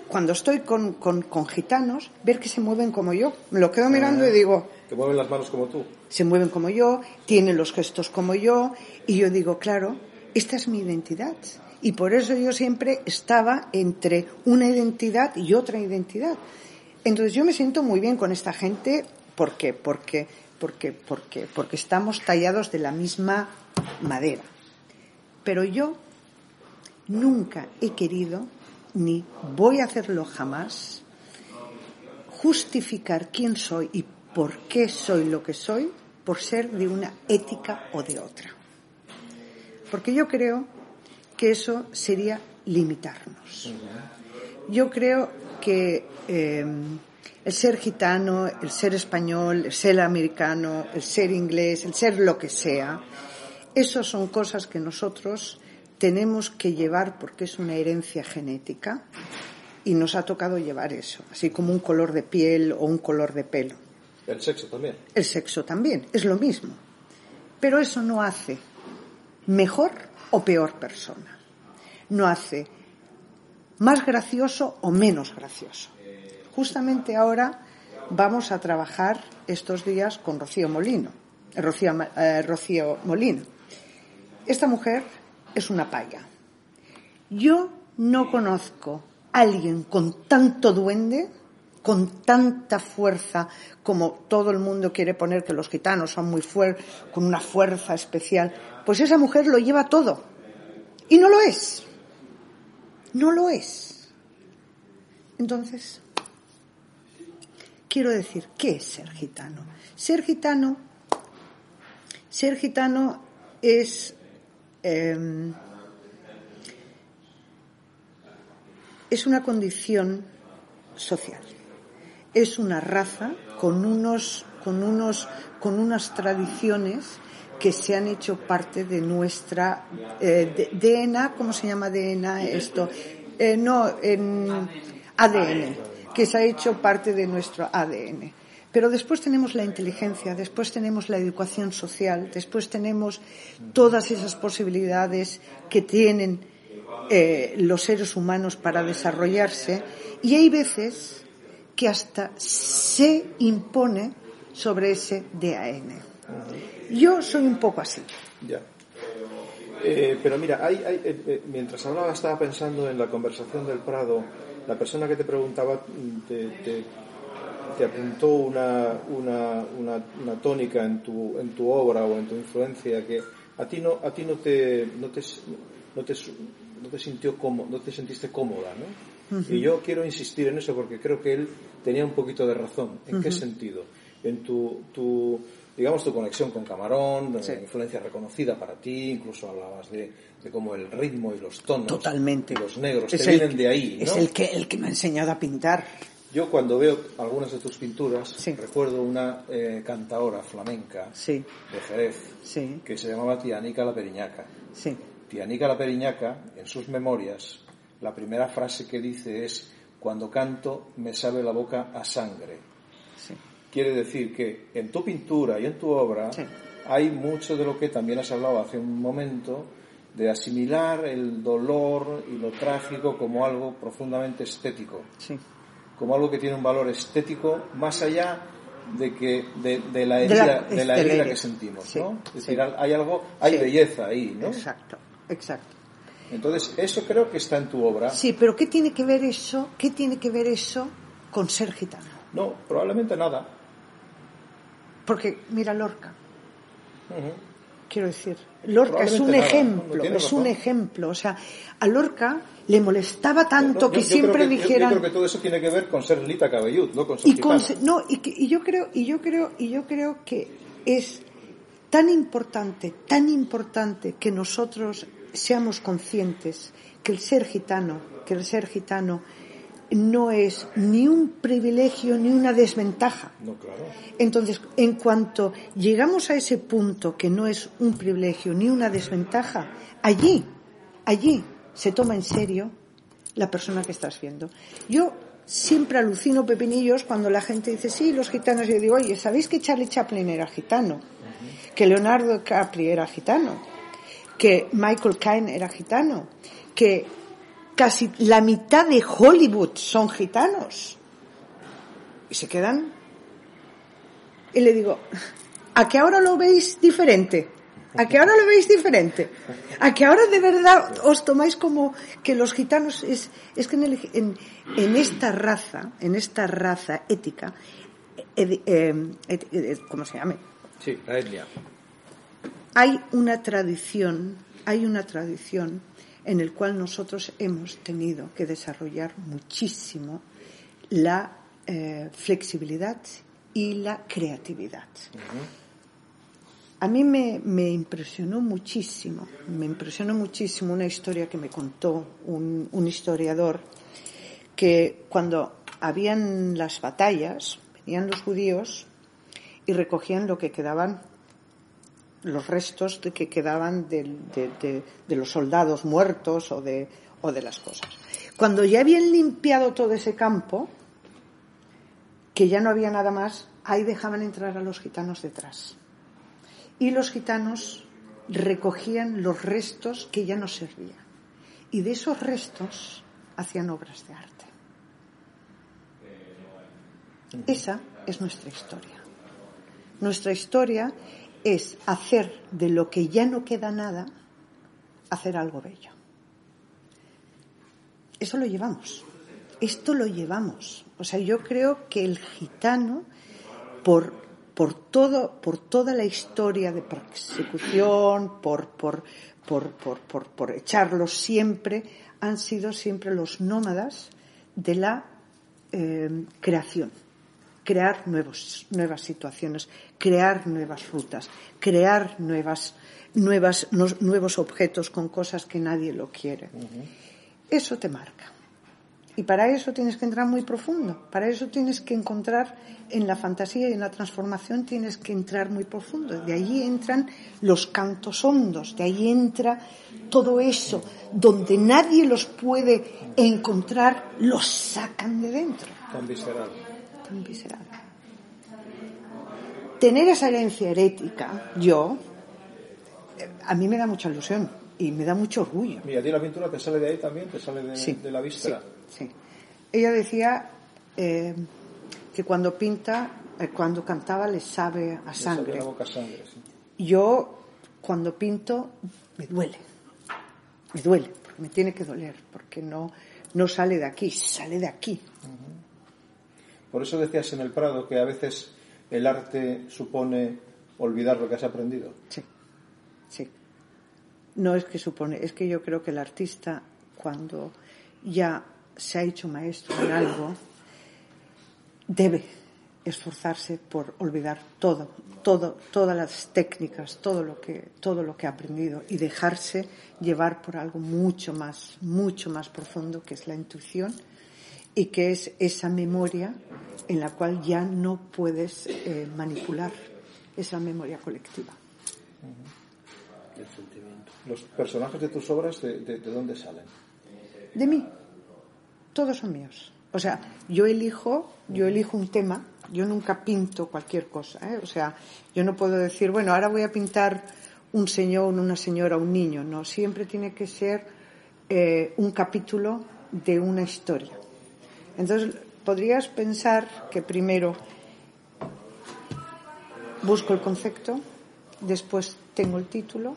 cuando estoy con, con, con gitanos, ver que se mueven como yo. Me lo quedo mirando y digo, Que mueven las manos como tú. se mueven como yo, tienen los gestos como yo, y yo digo, claro, esta es mi identidad. Y por eso yo siempre estaba entre una identidad y otra identidad. Entonces yo me siento muy bien con esta gente, ¿por qué? Porque, porque, porque, porque estamos tallados de la misma madera. Pero yo nunca he querido, ni voy a hacerlo jamás, justificar quién soy y por qué soy lo que soy por ser de una ética o de otra. Porque yo creo que eso sería limitarnos. Yo creo que eh, el ser gitano, el ser español, el ser americano, el ser inglés, el ser lo que sea, esas son cosas que nosotros tenemos que llevar porque es una herencia genética y nos ha tocado llevar eso, así como un color de piel o un color de pelo. El sexo también. El sexo también, es lo mismo. Pero eso no hace mejor o peor persona. No hace más gracioso o menos gracioso. Justamente ahora vamos a trabajar estos días con Rocío Molino. eh, Rocío, eh, Rocío Molino. Esta mujer es una paya. Yo no conozco a alguien con tanto duende, con tanta fuerza como todo el mundo quiere poner que los gitanos son muy fuertes, con una fuerza especial. Pues esa mujer lo lleva todo. Y no lo es. No lo es. Entonces, quiero decir, ¿qué es ser gitano? Ser gitano, ser gitano es em, es una condición social. Es una raza con unos, con unos, con unas tradiciones que se han hecho parte de nuestra eh, DNA, ¿cómo se llama DNA esto? Eh, no, en ADN, que se ha hecho parte de nuestro ADN. Pero después tenemos la inteligencia, después tenemos la educación social, después tenemos todas esas posibilidades que tienen eh, los seres humanos para desarrollarse y hay veces que hasta se impone sobre ese DAN. Yo soy un poco así. Ya. Eh, pero mira, hay, eh, mientras hablaba estaba pensando en la conversación del Prado, la persona que te preguntaba mm, te, te, te apuntó una, una, una, una tónica en tu, en tu obra o en tu influencia que a ti no, a ti no te, no te, no te, no te sintió cómodo, no te sentiste cómoda, ¿no? Y yo quiero insistir en eso porque creo que él tenía un poquito de razón. ¿En qué sentido? En tu, tu, digamos, tu conexión con Camarón, de Sí. influencia reconocida para ti, incluso hablabas de, de cómo el ritmo y los tonos Totalmente. y los negros Es te el- vienen de ahí, ¿no? Es el que, el que me ha enseñado a pintar. Yo cuando veo algunas de tus pinturas Sí. recuerdo una eh, cantaora flamenca Sí, de Jerez sí, que se llamaba Tianica la Periñaca. Tianica la Periñaca, en sus memorias, la primera frase que dice es cuando canto me sabe la boca a sangre. Quiere decir que en tu pintura y en tu obra hay mucho de lo que también has hablado hace un momento, de asimilar el dolor y lo trágico como algo profundamente estético, Sí. Como algo que tiene un valor estético más allá de que de, de la herida, de la de la herida que sentimos, Sí, ¿no? Es sí. decir, hay algo, hay Sí. belleza ahí, ¿no? Exacto, exacto. Entonces, eso creo que está en tu obra. Sí, pero ¿qué tiene que ver eso? ¿Qué tiene que ver eso con ser gitano? No, probablemente nada. Porque mira Lorca. Quiero decir, Lorca es un nada, ejemplo, es un ejemplo. O sea, a Lorca le molestaba tanto No, que yo- yo siempre que- dijeran Yo, creo que todo eso tiene que ver con ser Lita Cabellut, no con ser y con- no y, que- y yo creo y yo creo y yo creo que es tan importante tan importante que nosotros seamos conscientes que el ser gitano que el ser gitano no es ni un privilegio ni una desventaja No, claro. entonces, en cuanto llegamos a ese punto que no es un privilegio ni una desventaja, allí, allí se toma en serio la persona que estás viendo. Yo siempre alucino pepinillos cuando la gente dice, sí, los gitanos. Yo digo, oye, ¿sabéis que Charlie Chaplin era gitano? Que Leonardo DiCaprio era gitano? Que Michael Caine era gitano? Que casi la mitad de Hollywood son gitanos? Y se quedan y le digo, ¿a que ahora lo veis diferente? ¿A que ahora lo veis diferente? ¿A que ahora de verdad os tomáis como que los gitanos es, es que en, el- en- en esta raza, en esta raza ética, eh, eh, et- eh, ¿cómo se llame? Sí, la etnia. hay una tradición, hay una tradición en el cual nosotros hemos tenido que desarrollar muchísimo la eh, flexibilidad y la creatividad. A mí me, me impresionó muchísimo, me impresionó muchísimo una historia que me contó un, un historiador que cuando habían las batallas, venían los judíos y recogían lo que quedaban los restos de que quedaban de- de los soldados muertos o de, o de las cosas. Cuando ya habían limpiado todo ese campo, que ya no había nada más, ahí dejaban entrar a los gitanos detrás. Y los gitanos recogían los restos que ya no servían. Y de esos restos hacían obras de arte. Esa es nuestra historia. Nuestra historia es hacer de lo que ya no queda nada, hacer algo bello. Eso lo llevamos. Esto lo llevamos. O sea, yo creo que el gitano, por, por, todo, por toda la historia de persecución, por, por, por, por, por, siempre, han sido siempre los nómadas de la eh, creación crear nuevos, nuevas situaciones, crear nuevas rutas, crear nuevas, nuevas, no- nuevos objetos con cosas que nadie lo quiere. Eso te marca. Y para eso tienes que entrar muy profundo. Para eso tienes que encontrar en la fantasía y en la transformación tienes que entrar muy profundo. De ahí entran los cantos hondos, de ahí entra todo eso. Donde nadie los puede encontrar, los sacan de dentro Tan visceral. Tan visceral. Tener esa herencia herética, yo, eh, a mí me da mucha ilusión y me da mucho orgullo. Mira, ¿a ti la pintura te sale de ahí también? ¿Te sale de, Sí, de la víscera? Sí, sí. Ella decía eh, que cuando pinta, eh, cuando cantaba le sabe a sangre. la boca sangre, sí. Yo, cuando pinto, me duele. Me duele, me tiene que doler, porque no, no sale de aquí, sale de aquí. Por eso decías en el Prado que a veces el arte supone olvidar lo que has aprendido. Sí, sí. No es que supone, es que yo creo que el artista, cuando ya se ha hecho maestro en algo, debe esforzarse por olvidar todo, todo, todas las técnicas, todo lo que, todo lo que ha aprendido y dejarse llevar por algo mucho más, mucho más profundo que es la intuición y que es esa memoria en la cual ya no puedes eh, manipular esa memoria colectiva. Los personajes de tus obras, ¿de, de- de dónde salen? De mí. Todos son míos. O sea, yo elijo, yo elijo un tema, yo nunca pinto cualquier cosa, ¿eh? O sea, yo no puedo decir, bueno, ahora voy a pintar un señor, una señora, un niño, no, siempre tiene que ser eh, un capítulo de una historia. Entonces, podrías pensar que primero busco el concepto, después tengo el título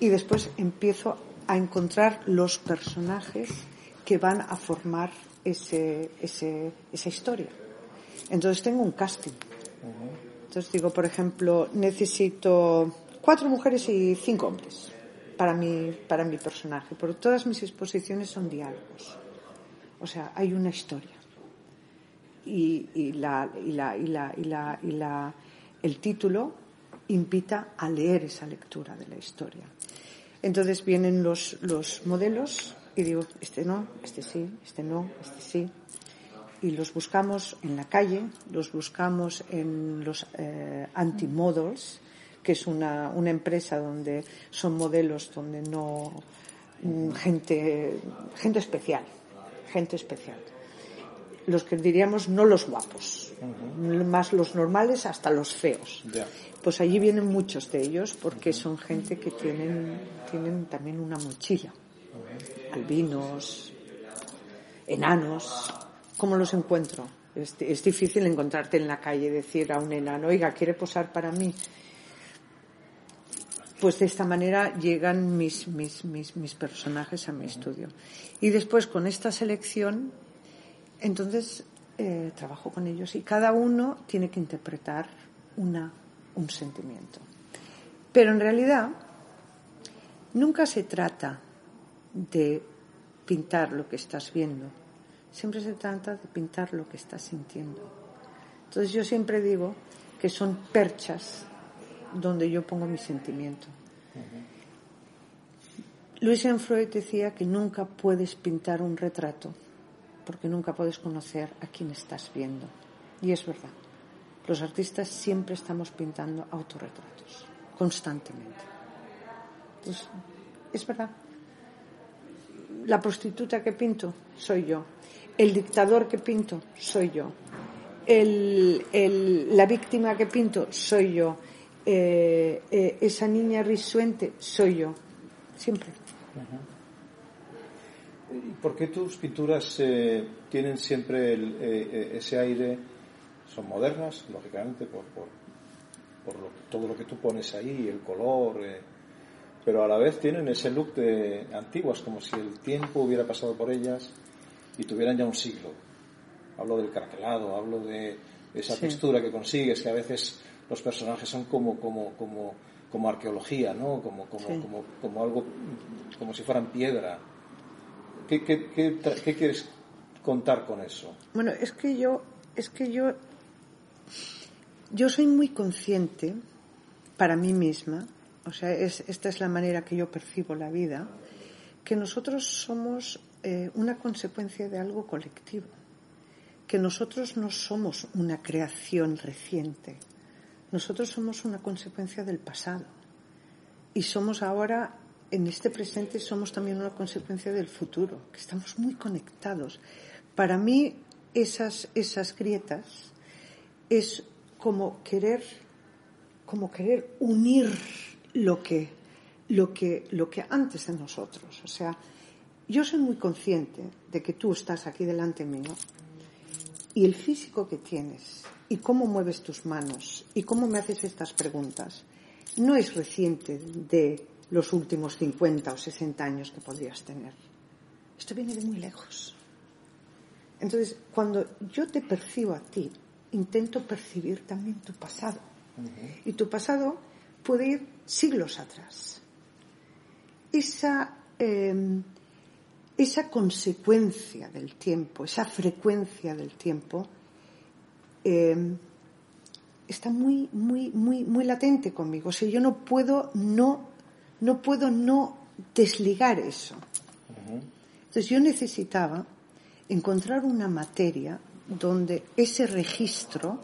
y después empiezo a encontrar los personajes que van a formar ese, ese- esa historia. Entonces tengo un casting. Entonces digo, por ejemplo, necesito cuatro mujeres y cinco hombres para mi, para mi personaje, porque todas mis exposiciones son diálogos. O sea, hay una historia. Y, y la, y la, y la, y la, y la- el título invita a leer esa lectura de la historia. Entonces vienen los, los modelos y digo, este no, este sí, este no, este sí. Y los buscamos en la calle, los buscamos en los eh, anti-models, que es una, empresa donde son modelos donde no mm, gente gente especial, gente especial. Los que diríamos no los guapos, más los normales hasta los feos. Pues allí vienen muchos de ellos porque son gente que tienen, tienen también una mochila. Albinos, enanos. ¿Cómo los encuentro? Es, es difícil encontrarte en la calle y decir a un enano, oiga, ¿quiere posar para mí? Pues de esta manera llegan mis, mis, mis, mis personajes a mi estudio. Y después con esta selección, entonces eh, trabajo con ellos y cada uno tiene que interpretar una, un sentimiento. Pero en realidad nunca se trata de pintar lo que estás viendo, siempre se trata de pintar lo que estás sintiendo. Entonces yo siempre digo que son perchas donde yo pongo mi sentimiento. Luis Freud decía que nunca puedes pintar un retrato porque nunca puedes conocer a quien estás viendo. Y es verdad. Los artistas siempre estamos pintando autorretratos, constantemente. Entonces, es verdad. La prostituta que pinto soy yo. El dictador que pinto soy yo. El- el- la víctima que pinto soy yo. Eh, eh, esa niña risuente soy yo. Siempre. ¿Y por qué tus pinturas eh, tienen siempre el- ese aire? Son modernas, lógicamente, por, por, por lo- todo lo que tú pones ahí, el color, pero a la vez tienen ese look de antiguas, como si el tiempo hubiera pasado por ellas y tuvieran ya un siglo. Hablo del craquelado, hablo de esa Sí. textura que consigues, que a veces los personajes son como, como, como, como arqueología, ¿no? Como, como, Sí. como, como algo, como si fueran piedra. ¿Qué, qué, qué tra- qué quieres contar con eso? Bueno, es que yo, es que yo, yo soy muy consciente para mí misma, o sea, es, esta es la manera que yo percibo la vida, que nosotros somos eh, una consecuencia de algo colectivo, que nosotros no somos una creación reciente, nosotros somos una consecuencia del pasado y somos ahora en este presente somos también una consecuencia del futuro, que estamos muy conectados. Para mí esas esas grietas es como querer como querer unir lo que lo que lo que antes de nosotros, o sea, yo soy muy consciente de que tú estás aquí delante mío y el físico que tienes y cómo mueves tus manos y cómo me haces estas preguntas no es reciente de los últimos 50 o 60 años que podrías tener. Esto viene de muy lejos. Entonces, cuando yo te percibo a ti, intento percibir también tu pasado. Y tu pasado puede ir siglos atrás. Esa, eh, esa consecuencia del tiempo, esa frecuencia del tiempo, eh, está muy, muy, muy, muy latente conmigo. O sea, yo no puedo no, no puedo no desligar eso. Entonces yo necesitaba encontrar una materia donde ese registro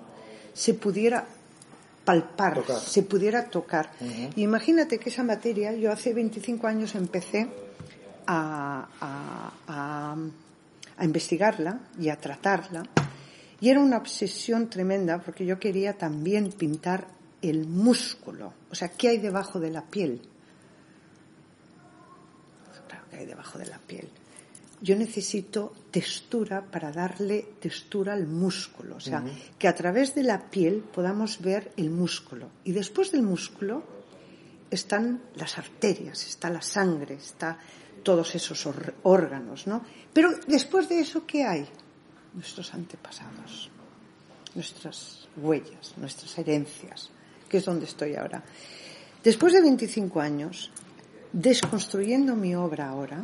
se pudiera palpar, Tocar. se pudiera tocar. Y imagínate que esa materia, yo hace 25 años empecé a, a- a- a investigarla y a tratarla. Y era una obsesión tremenda porque yo quería también pintar el músculo, o sea, ¿qué hay debajo de la piel? Claro, ¿qué hay debajo de la piel? Yo necesito textura para darle textura al músculo, o sea, que a través de la piel podamos ver el músculo. Y después del músculo están las arterias, está la sangre, está todos esos órganos, ¿no? Pero después de eso, ¿qué hay? Nuestros antepasados, nuestras huellas, nuestras herencias, que es donde estoy ahora. Después de 25 años, desconstruyendo mi obra ahora,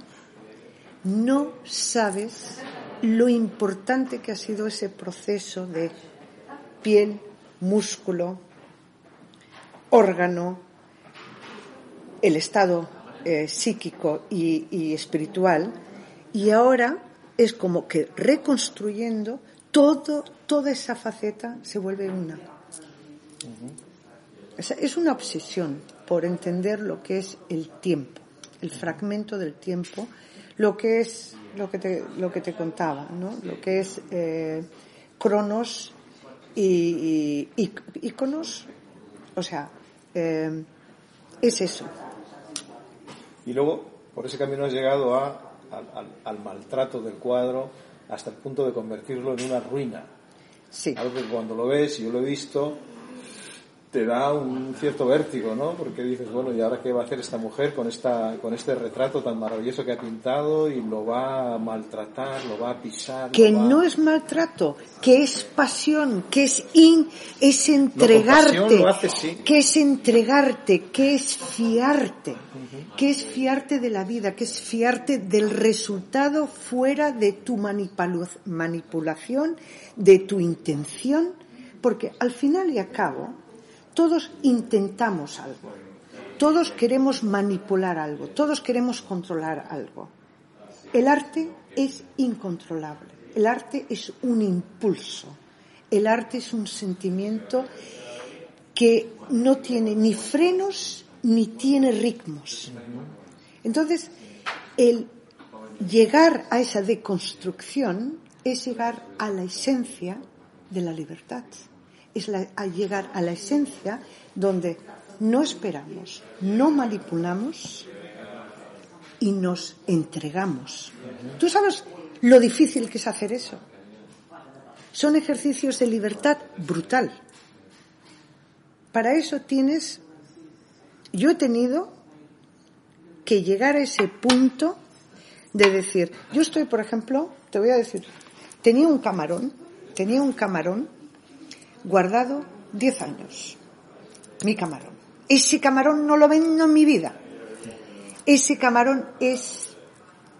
no sabes lo importante que ha sido ese proceso de piel, músculo, órgano, el estado eh, psíquico y, y espiritual, y ahora es como que reconstruyendo todo, toda esa faceta se vuelve una. Es, es una obsesión por entender lo que es el tiempo, el fragmento del tiempo, lo que es lo que te, lo que te contaba, ¿no? Lo que es eh, cronos y, y, y- íconos, o sea, eh, es eso. Y luego, por ese camino has llegado a, al, al- al maltrato del cuadro hasta el punto de convertirlo en una ruina. Sí. Algo que cuando lo ves, yo lo he visto, te da un cierto vértigo, ¿no? Porque dices, bueno, ¿y ahora qué va a hacer esta mujer con, esta, con este retrato tan maravilloso que ha pintado y lo va a maltratar, lo va a pisar? que va- no es maltrato, que es pasión, que es in, es entregarte, pasión lo hace, sí. que es entregarte, que es fiarte, que es fiarte de la vida, que es fiarte del resultado fuera de tu manipulación, de tu intención, porque al final y al cabo todos intentamos algo, todos queremos manipular algo, todos queremos controlar algo. El arte es incontrolable. El arte es un impulso. El arte es un sentimiento que no tiene ni frenos ni tiene ritmos. Entonces, el llegar a esa deconstrucción es llegar a la esencia de la libertad. Es la- a llegar a la esencia donde no esperamos, no manipulamos, y nos entregamos. ¿Tú sabes lo difícil que es hacer eso? Son ejercicios de libertad brutal. Para eso tienes, yo he tenido que llegar a ese punto de decir, yo estoy, por ejemplo, te voy a decir, tenía un camarón, tenía un camarón guardado 10 años, mi camarón. Ese camarón no lo vendo en mi vida. Ese camarón es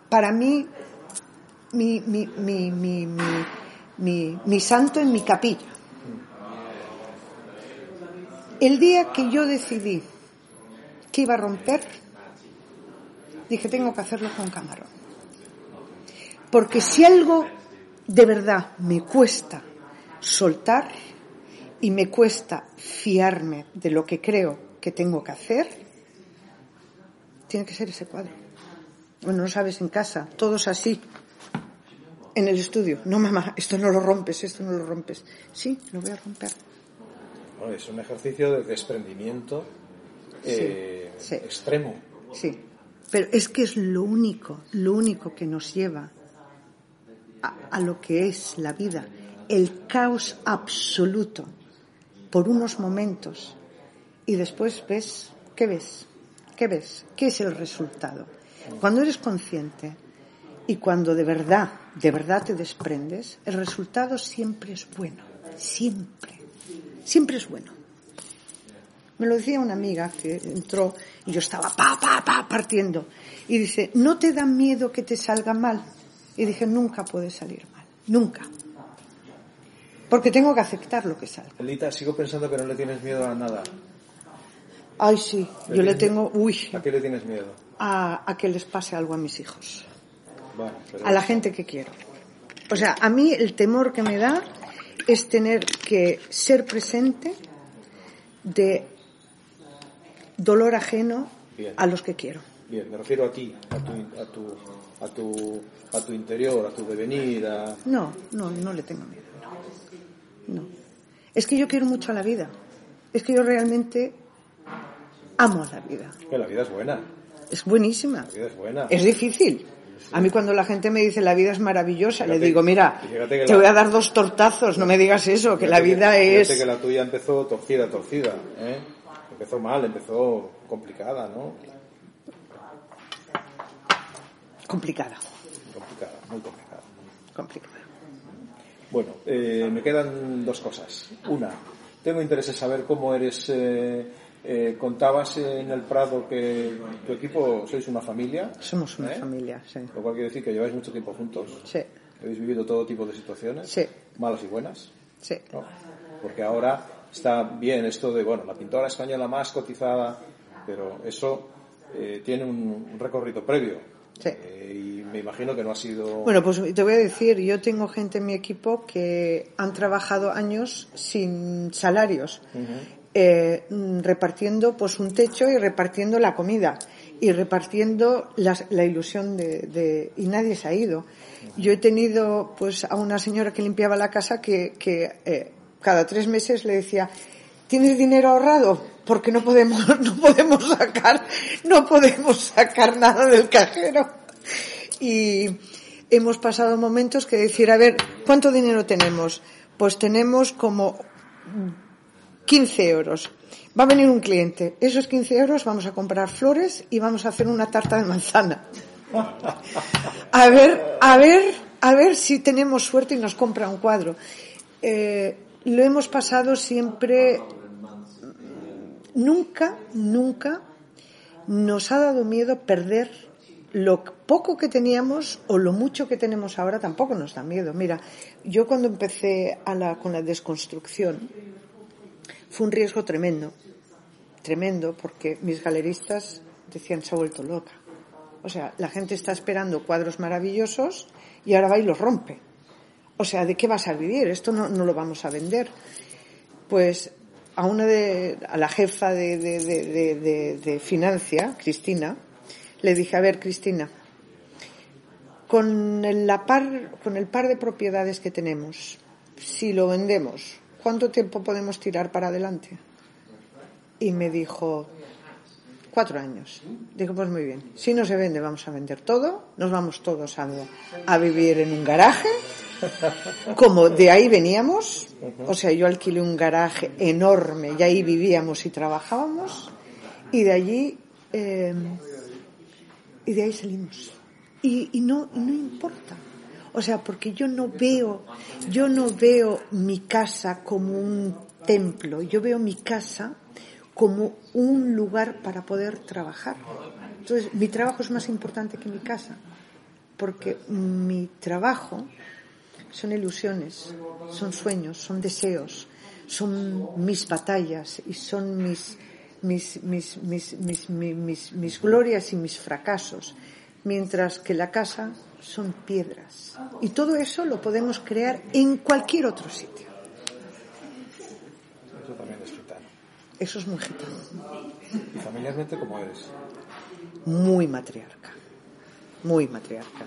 para mí mi, mi, mi, mi, mi, mi- mi santo en mi capilla. El día que yo decidí que iba a romper, dije, tengo que hacerlo con camarón. Porque si algo de verdad me cuesta soltar y me cuesta fiarme de lo que creo que tengo que hacer, tiene que ser ese cuadro. Bueno, no sabes en casa, todos así, en el estudio. No, mamá, esto no lo rompes, esto no lo rompes. Sí, lo voy a romper. Bueno, es un ejercicio de desprendimiento eh, sí. extremo. Sí, pero es que es lo único, lo único que nos lleva a, a lo que es la vida, el caos absoluto por unos momentos y después ves, ¿qué ves? ¿Qué ves? ¿Qué es el resultado? Cuando eres consciente y cuando de verdad, de verdad te desprendes, el resultado siempre es bueno, siempre, siempre es bueno. Me lo decía una amiga que entró y yo estaba pa, pa, pa, partiendo. Y dice, ¿no te da miedo que te salga mal? Y dije, nunca puede salir mal, nunca. Porque tengo que aceptar lo que salga. Elita, sigo pensando que no le tienes miedo a nada. Ay, sí, yo le tengo, uy, ¿A qué le tienes miedo? a, a que les pase algo a mis hijos, Bueno, pero a la gente que quiero. O sea, a mí el temor que me da es tener que ser presente de dolor ajeno Bien. a los que quiero. Bien, me refiero a ti, a tu, a tu, a tu, a tu interior, a tu devenir, a... No, no, no le tengo miedo. Es que yo quiero mucho a la vida. Es que yo realmente amo la vida. Que la vida es buena, Es buenísima. la vida es buena. Es difícil. A mí cuando la gente me dice la vida es maravillosa, le digo, mira, que te la- voy a dar dos tortazos, no me digas eso, que la vida fíjate es que la tuya empezó torcida, torcida, ¿eh? Empezó mal, empezó complicada, ¿no? complicada, Complicada, muy complicada. complicada. Bueno, eh, me quedan dos cosas. Una, tengo interés en saber cómo eres. eh, eh, contabas en el Prado que tu equipo sois una familia. Somos una ¿eh? familia, sí. Lo cual quiere decir que lleváis mucho tiempo juntos. Sí, Habéis vivido todo tipo de situaciones. Sí. Malas y buenas. sí. ¿no? Porque ahora está bien esto de, bueno, la pintora española más cotizada, pero eso eh, tiene un recorrido previo. Sí. Eh, y me imagino que no ha sido. Bueno, pues te voy a decir, yo tengo gente en mi equipo que han trabajado años sin salarios, eh, repartiendo pues un techo y repartiendo la comida y repartiendo la ilusión de, de- y nadie se ha ido. Yo he tenido pues a una señora que limpiaba la casa que, que eh, cada tres meses le decía ¿Tienes dinero ahorrado? Porque no podemos, no podemos sacar, no podemos sacar nada del cajero. Y hemos pasado momentos que decir, a ver, ¿cuánto dinero tenemos? Pues tenemos como 15 euros. Va a venir un cliente. Esos 15 euros vamos a comprar flores y vamos a hacer una tarta de manzana. A ver, a ver, a ver si tenemos suerte y nos compra un cuadro. Eh, lo hemos pasado siempre, nunca, nunca nos ha dado miedo perder lo poco que teníamos o lo mucho que tenemos ahora tampoco nos da miedo. Mira, yo cuando empecé con la desconstrucción fue un riesgo tremendo, tremendo, porque mis galeristas decían se ha vuelto loca. O sea, la gente está esperando cuadros maravillosos y ahora va y los rompe. O sea, ¿de qué vas a vivir? Esto no, no lo vamos a vender. Pues a una de, a la jefa de, de, de, de, Financia, Cristina, le dije, a ver, Cristina, con el, la par, con el par de propiedades que tenemos, si lo vendemos, ¿cuánto tiempo podemos tirar para adelante? Y me dijo, cuatro años. Digo, pues muy bien. Si no se vende, vamos a vender todo. Nos vamos todos a, a vivir en un garaje. Como de ahí veníamos. O sea, yo alquilé un garaje enorme y ahí vivíamos y trabajábamos. Y de allí, eh, y de ahí salimos. Y, y no, no importa. O sea, porque yo no veo, yo no veo mi casa como un templo. Yo veo mi casa como un lugar para poder trabajar. Entonces, mi trabajo es más importante que mi casa, porque mi trabajo son ilusiones, son sueños, son deseos, son mis batallas y son mis, mis, mis, mis, mis, glorias y mis fracasos, mientras que la casa son piedras. Y todo eso lo podemos crear en cualquier otro sitio. Eso también es gitano. Eso es muy gitano. ¿Y familiarmente cómo eres? muy matriarca, muy matriarca.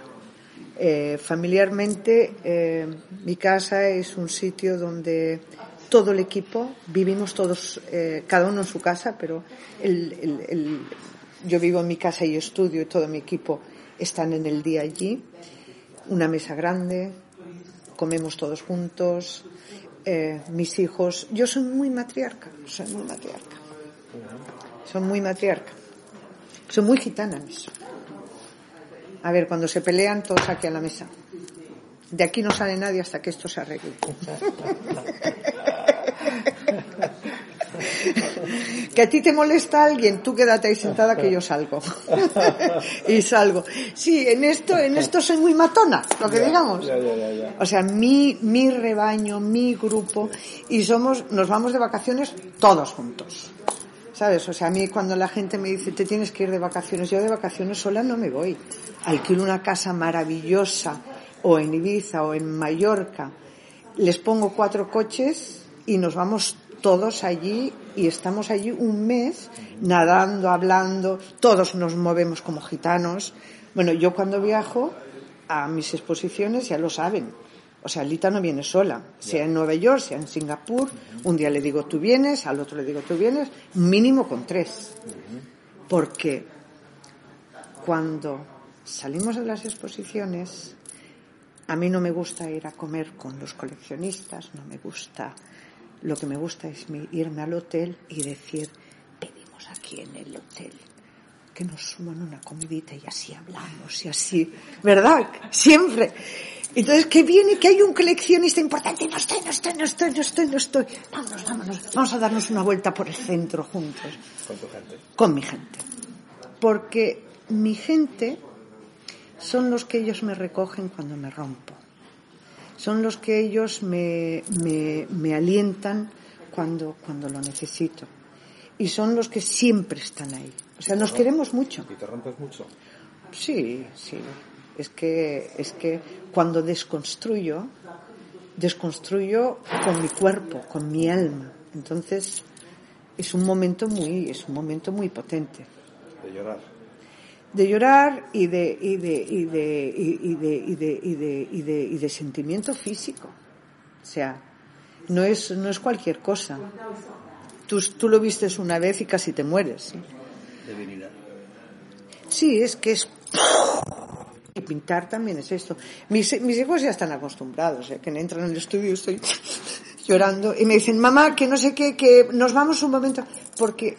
Eh, familiarmente, eh, mi casa es un sitio donde todo el equipo, vivimos todos, eh, cada uno en su casa, pero el, el- el- yo vivo en mi casa y estudio y todo mi equipo están en el día allí. Una mesa grande, comemos todos juntos, eh, mis hijos. Yo soy muy matriarca, soy muy matriarca. Soy muy matriarca. Soy muy gitana. A ver, cuando se pelean, todos aquí a la mesa. De aquí no sale nadie hasta que esto se arregle. que a ti te molesta alguien, tú quédate ahí sentada que yo salgo. y salgo. Sí, en esto, en esto soy muy matona, lo que digamos. Ya, ya, ya, ya. O sea, mi, mi rebaño, mi grupo, y somos, nos vamos de vacaciones todos juntos. ¿Sabes? O sea, a mí cuando la gente me dice, te tienes que ir de vacaciones, yo de vacaciones sola no me voy. Alquilo una casa maravillosa, o en Ibiza, o en Mallorca, les pongo cuatro coches y nos vamos todos allí y estamos allí un mes nadando, hablando, todos nos movemos como gitanos. Bueno, yo cuando viajo a mis exposiciones ya lo saben. O sea, Lita no viene sola, sea en Nueva York, sea en Singapur. Un día le digo tú vienes, al otro le digo tú vienes, mínimo con tres. Porque cuando salimos de las exposiciones, a mí no me gusta ir a comer con los coleccionistas, no me gusta. Lo que me gusta es irme al hotel y decir, pedimos aquí en el hotel que nos suman una comidita y así hablamos y así, ¿verdad? Siempre. Entonces, que viene, que hay un coleccionista importante, no estoy, no estoy, no estoy, no estoy, no estoy. Vámonos, vámonos, vamos a darnos una vuelta por el centro juntos Con tu gente. con mi gente. Porque mi gente son los que ellos me recogen cuando me rompo. Son los que ellos me, me, me alientan cuando, cuando lo necesito. Y son los que siempre están ahí. O sea, nos queremos mucho. ¿Y te rompes mucho? Sí, sí. Es que, es que cuando desconstruyo, desconstruyo con mi cuerpo, con mi alma. Entonces, es un momento muy, es un momento muy potente. De llorar. De llorar y de, y de, y de, y de, y de, y de, y de, y de sentimiento físico. O sea, no es, no es cualquier cosa. Tú, tú lo vistes una vez y casi te mueres. ¿sí? Divinidad. Sí, es que es... Pintar también es esto. Mis, mis hijos ya están acostumbrados, ¿eh? que entran en el estudio y estoy llorando y me dicen, mamá, que no sé qué, que nos vamos un momento, porque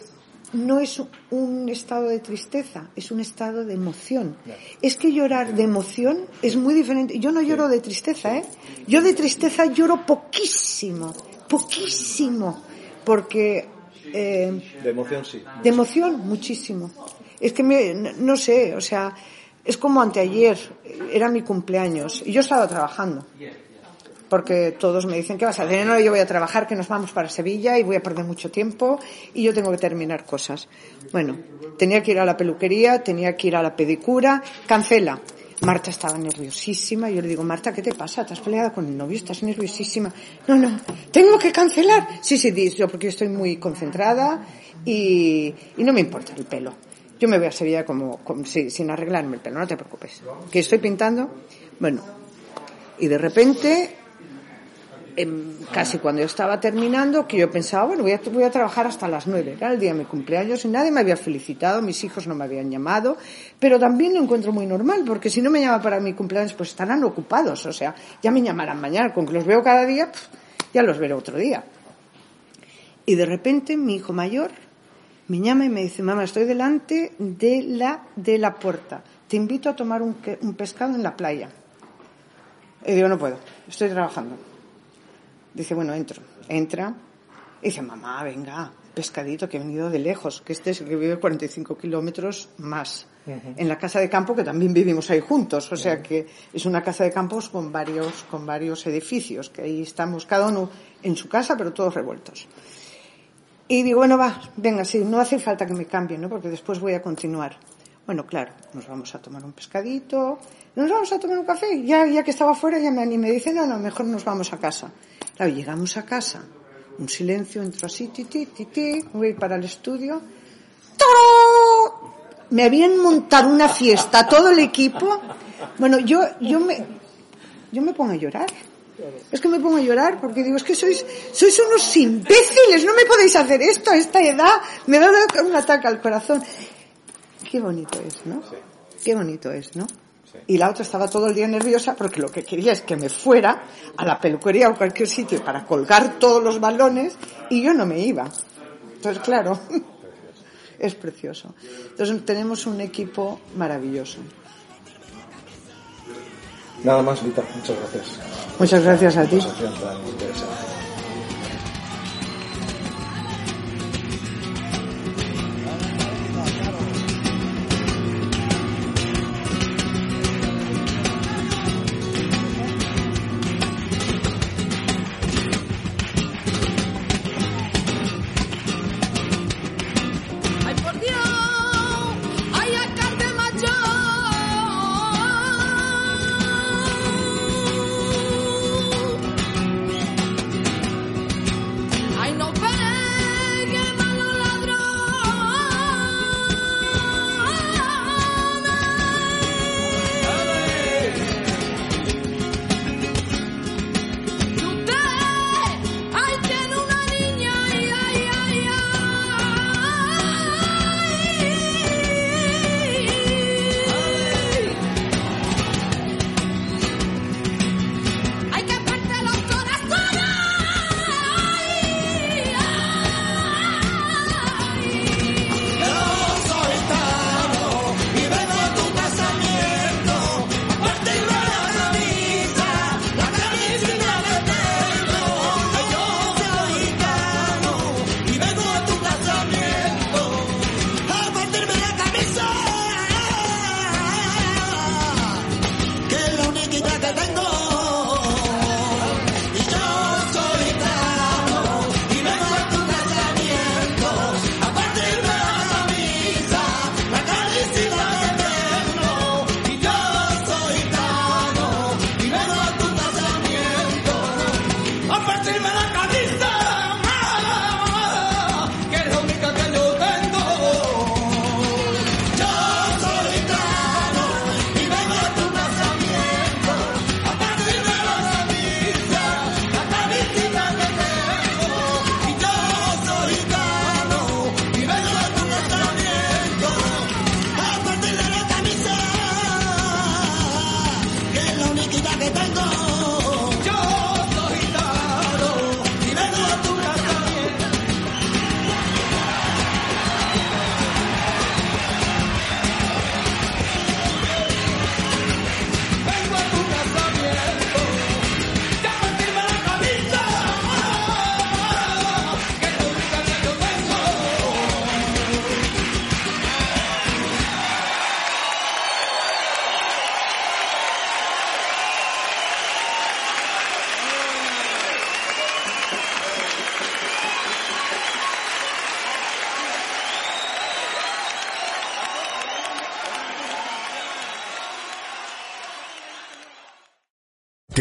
no es un estado de tristeza, es un estado de emoción. Es que llorar de emoción es muy diferente. Yo no lloro de tristeza, ¿eh? Yo de tristeza lloro poquísimo, poquísimo, porque... Eh, De emoción sí. de emoción, muchísimo. Es que me, no sé, o sea, es como anteayer, era mi cumpleaños y yo estaba trabajando. Porque todos me dicen, ¿qué vas a hacer? No, yo voy a trabajar, que nos vamos para Sevilla y voy a perder mucho tiempo y yo tengo que terminar cosas. Bueno, tenía que ir a la peluquería, tenía que ir a la pedicura, cancela. Marta estaba nerviosísima. Yo le digo, Marta, ¿qué te pasa? ¿Te has peleado con el novio? ¿Estás nerviosísima? No, no, tengo que cancelar. Sí, sí, yo porque estoy muy concentrada y, y no me importa el pelo. Yo me voy a Sevilla como, como- sin arreglarme el pelo, no te preocupes. Que estoy pintando. Bueno, y de repente, em, casi cuando yo estaba terminando, que yo pensaba, bueno, voy a, trabajar hasta las nueve. Era el día de mi cumpleaños y nadie me había felicitado, mis hijos no me habían llamado, pero también lo encuentro muy normal, porque si no me llama para mi cumpleaños, pues estarán ocupados. O sea, ya me llamarán mañana, con que los veo cada día, ya los veré otro día. Y de repente mi hijo mayor me llama y me dice, mamá, estoy delante de la, de la puerta. Te invito a tomar un, un pescado en la playa. Y digo, no puedo, estoy trabajando. Dice, bueno, entro. Entra. Y dice, mamá, venga, pescadito que he venido de lejos, que este es el que vive 45 kilómetros más. En la casa de campo, que también vivimos ahí juntos. O sea que es una casa de campos con varios, con varios edificios, que ahí estamos cada uno en su casa, pero todos revueltos. Y digo, bueno, va, venga, sí, no hace falta que me cambien, ¿no? Porque después voy a continuar. Bueno, claro, nos vamos a tomar un pescadito, nos vamos a tomar un café. Ya, ya que estaba fuera, ya me animé. Dice, no, no, mejor nos vamos a casa. Claro, llegamos a casa. Un silencio, entro así, ti, ti, ti, voy para el estudio. ¡Tarán! Me habían montado una fiesta, todo el equipo. Bueno, yo, yo me, yo me pongo a llorar. Es que me pongo a llorar porque digo, es que sois, sois unos imbéciles, no me podéis hacer esto a esta edad. Me da un ataque al corazón. Qué bonito es, ¿no? Qué bonito es, ¿no? Y la otra estaba todo el día nerviosa porque lo que quería es que me fuera a la peluquería o cualquier sitio para colgar todos los balones y yo no me iba. Entonces, claro, es precioso. Entonces tenemos un equipo maravilloso. Nada más, Vita. Muchas gracias. Muchas gracias a ti.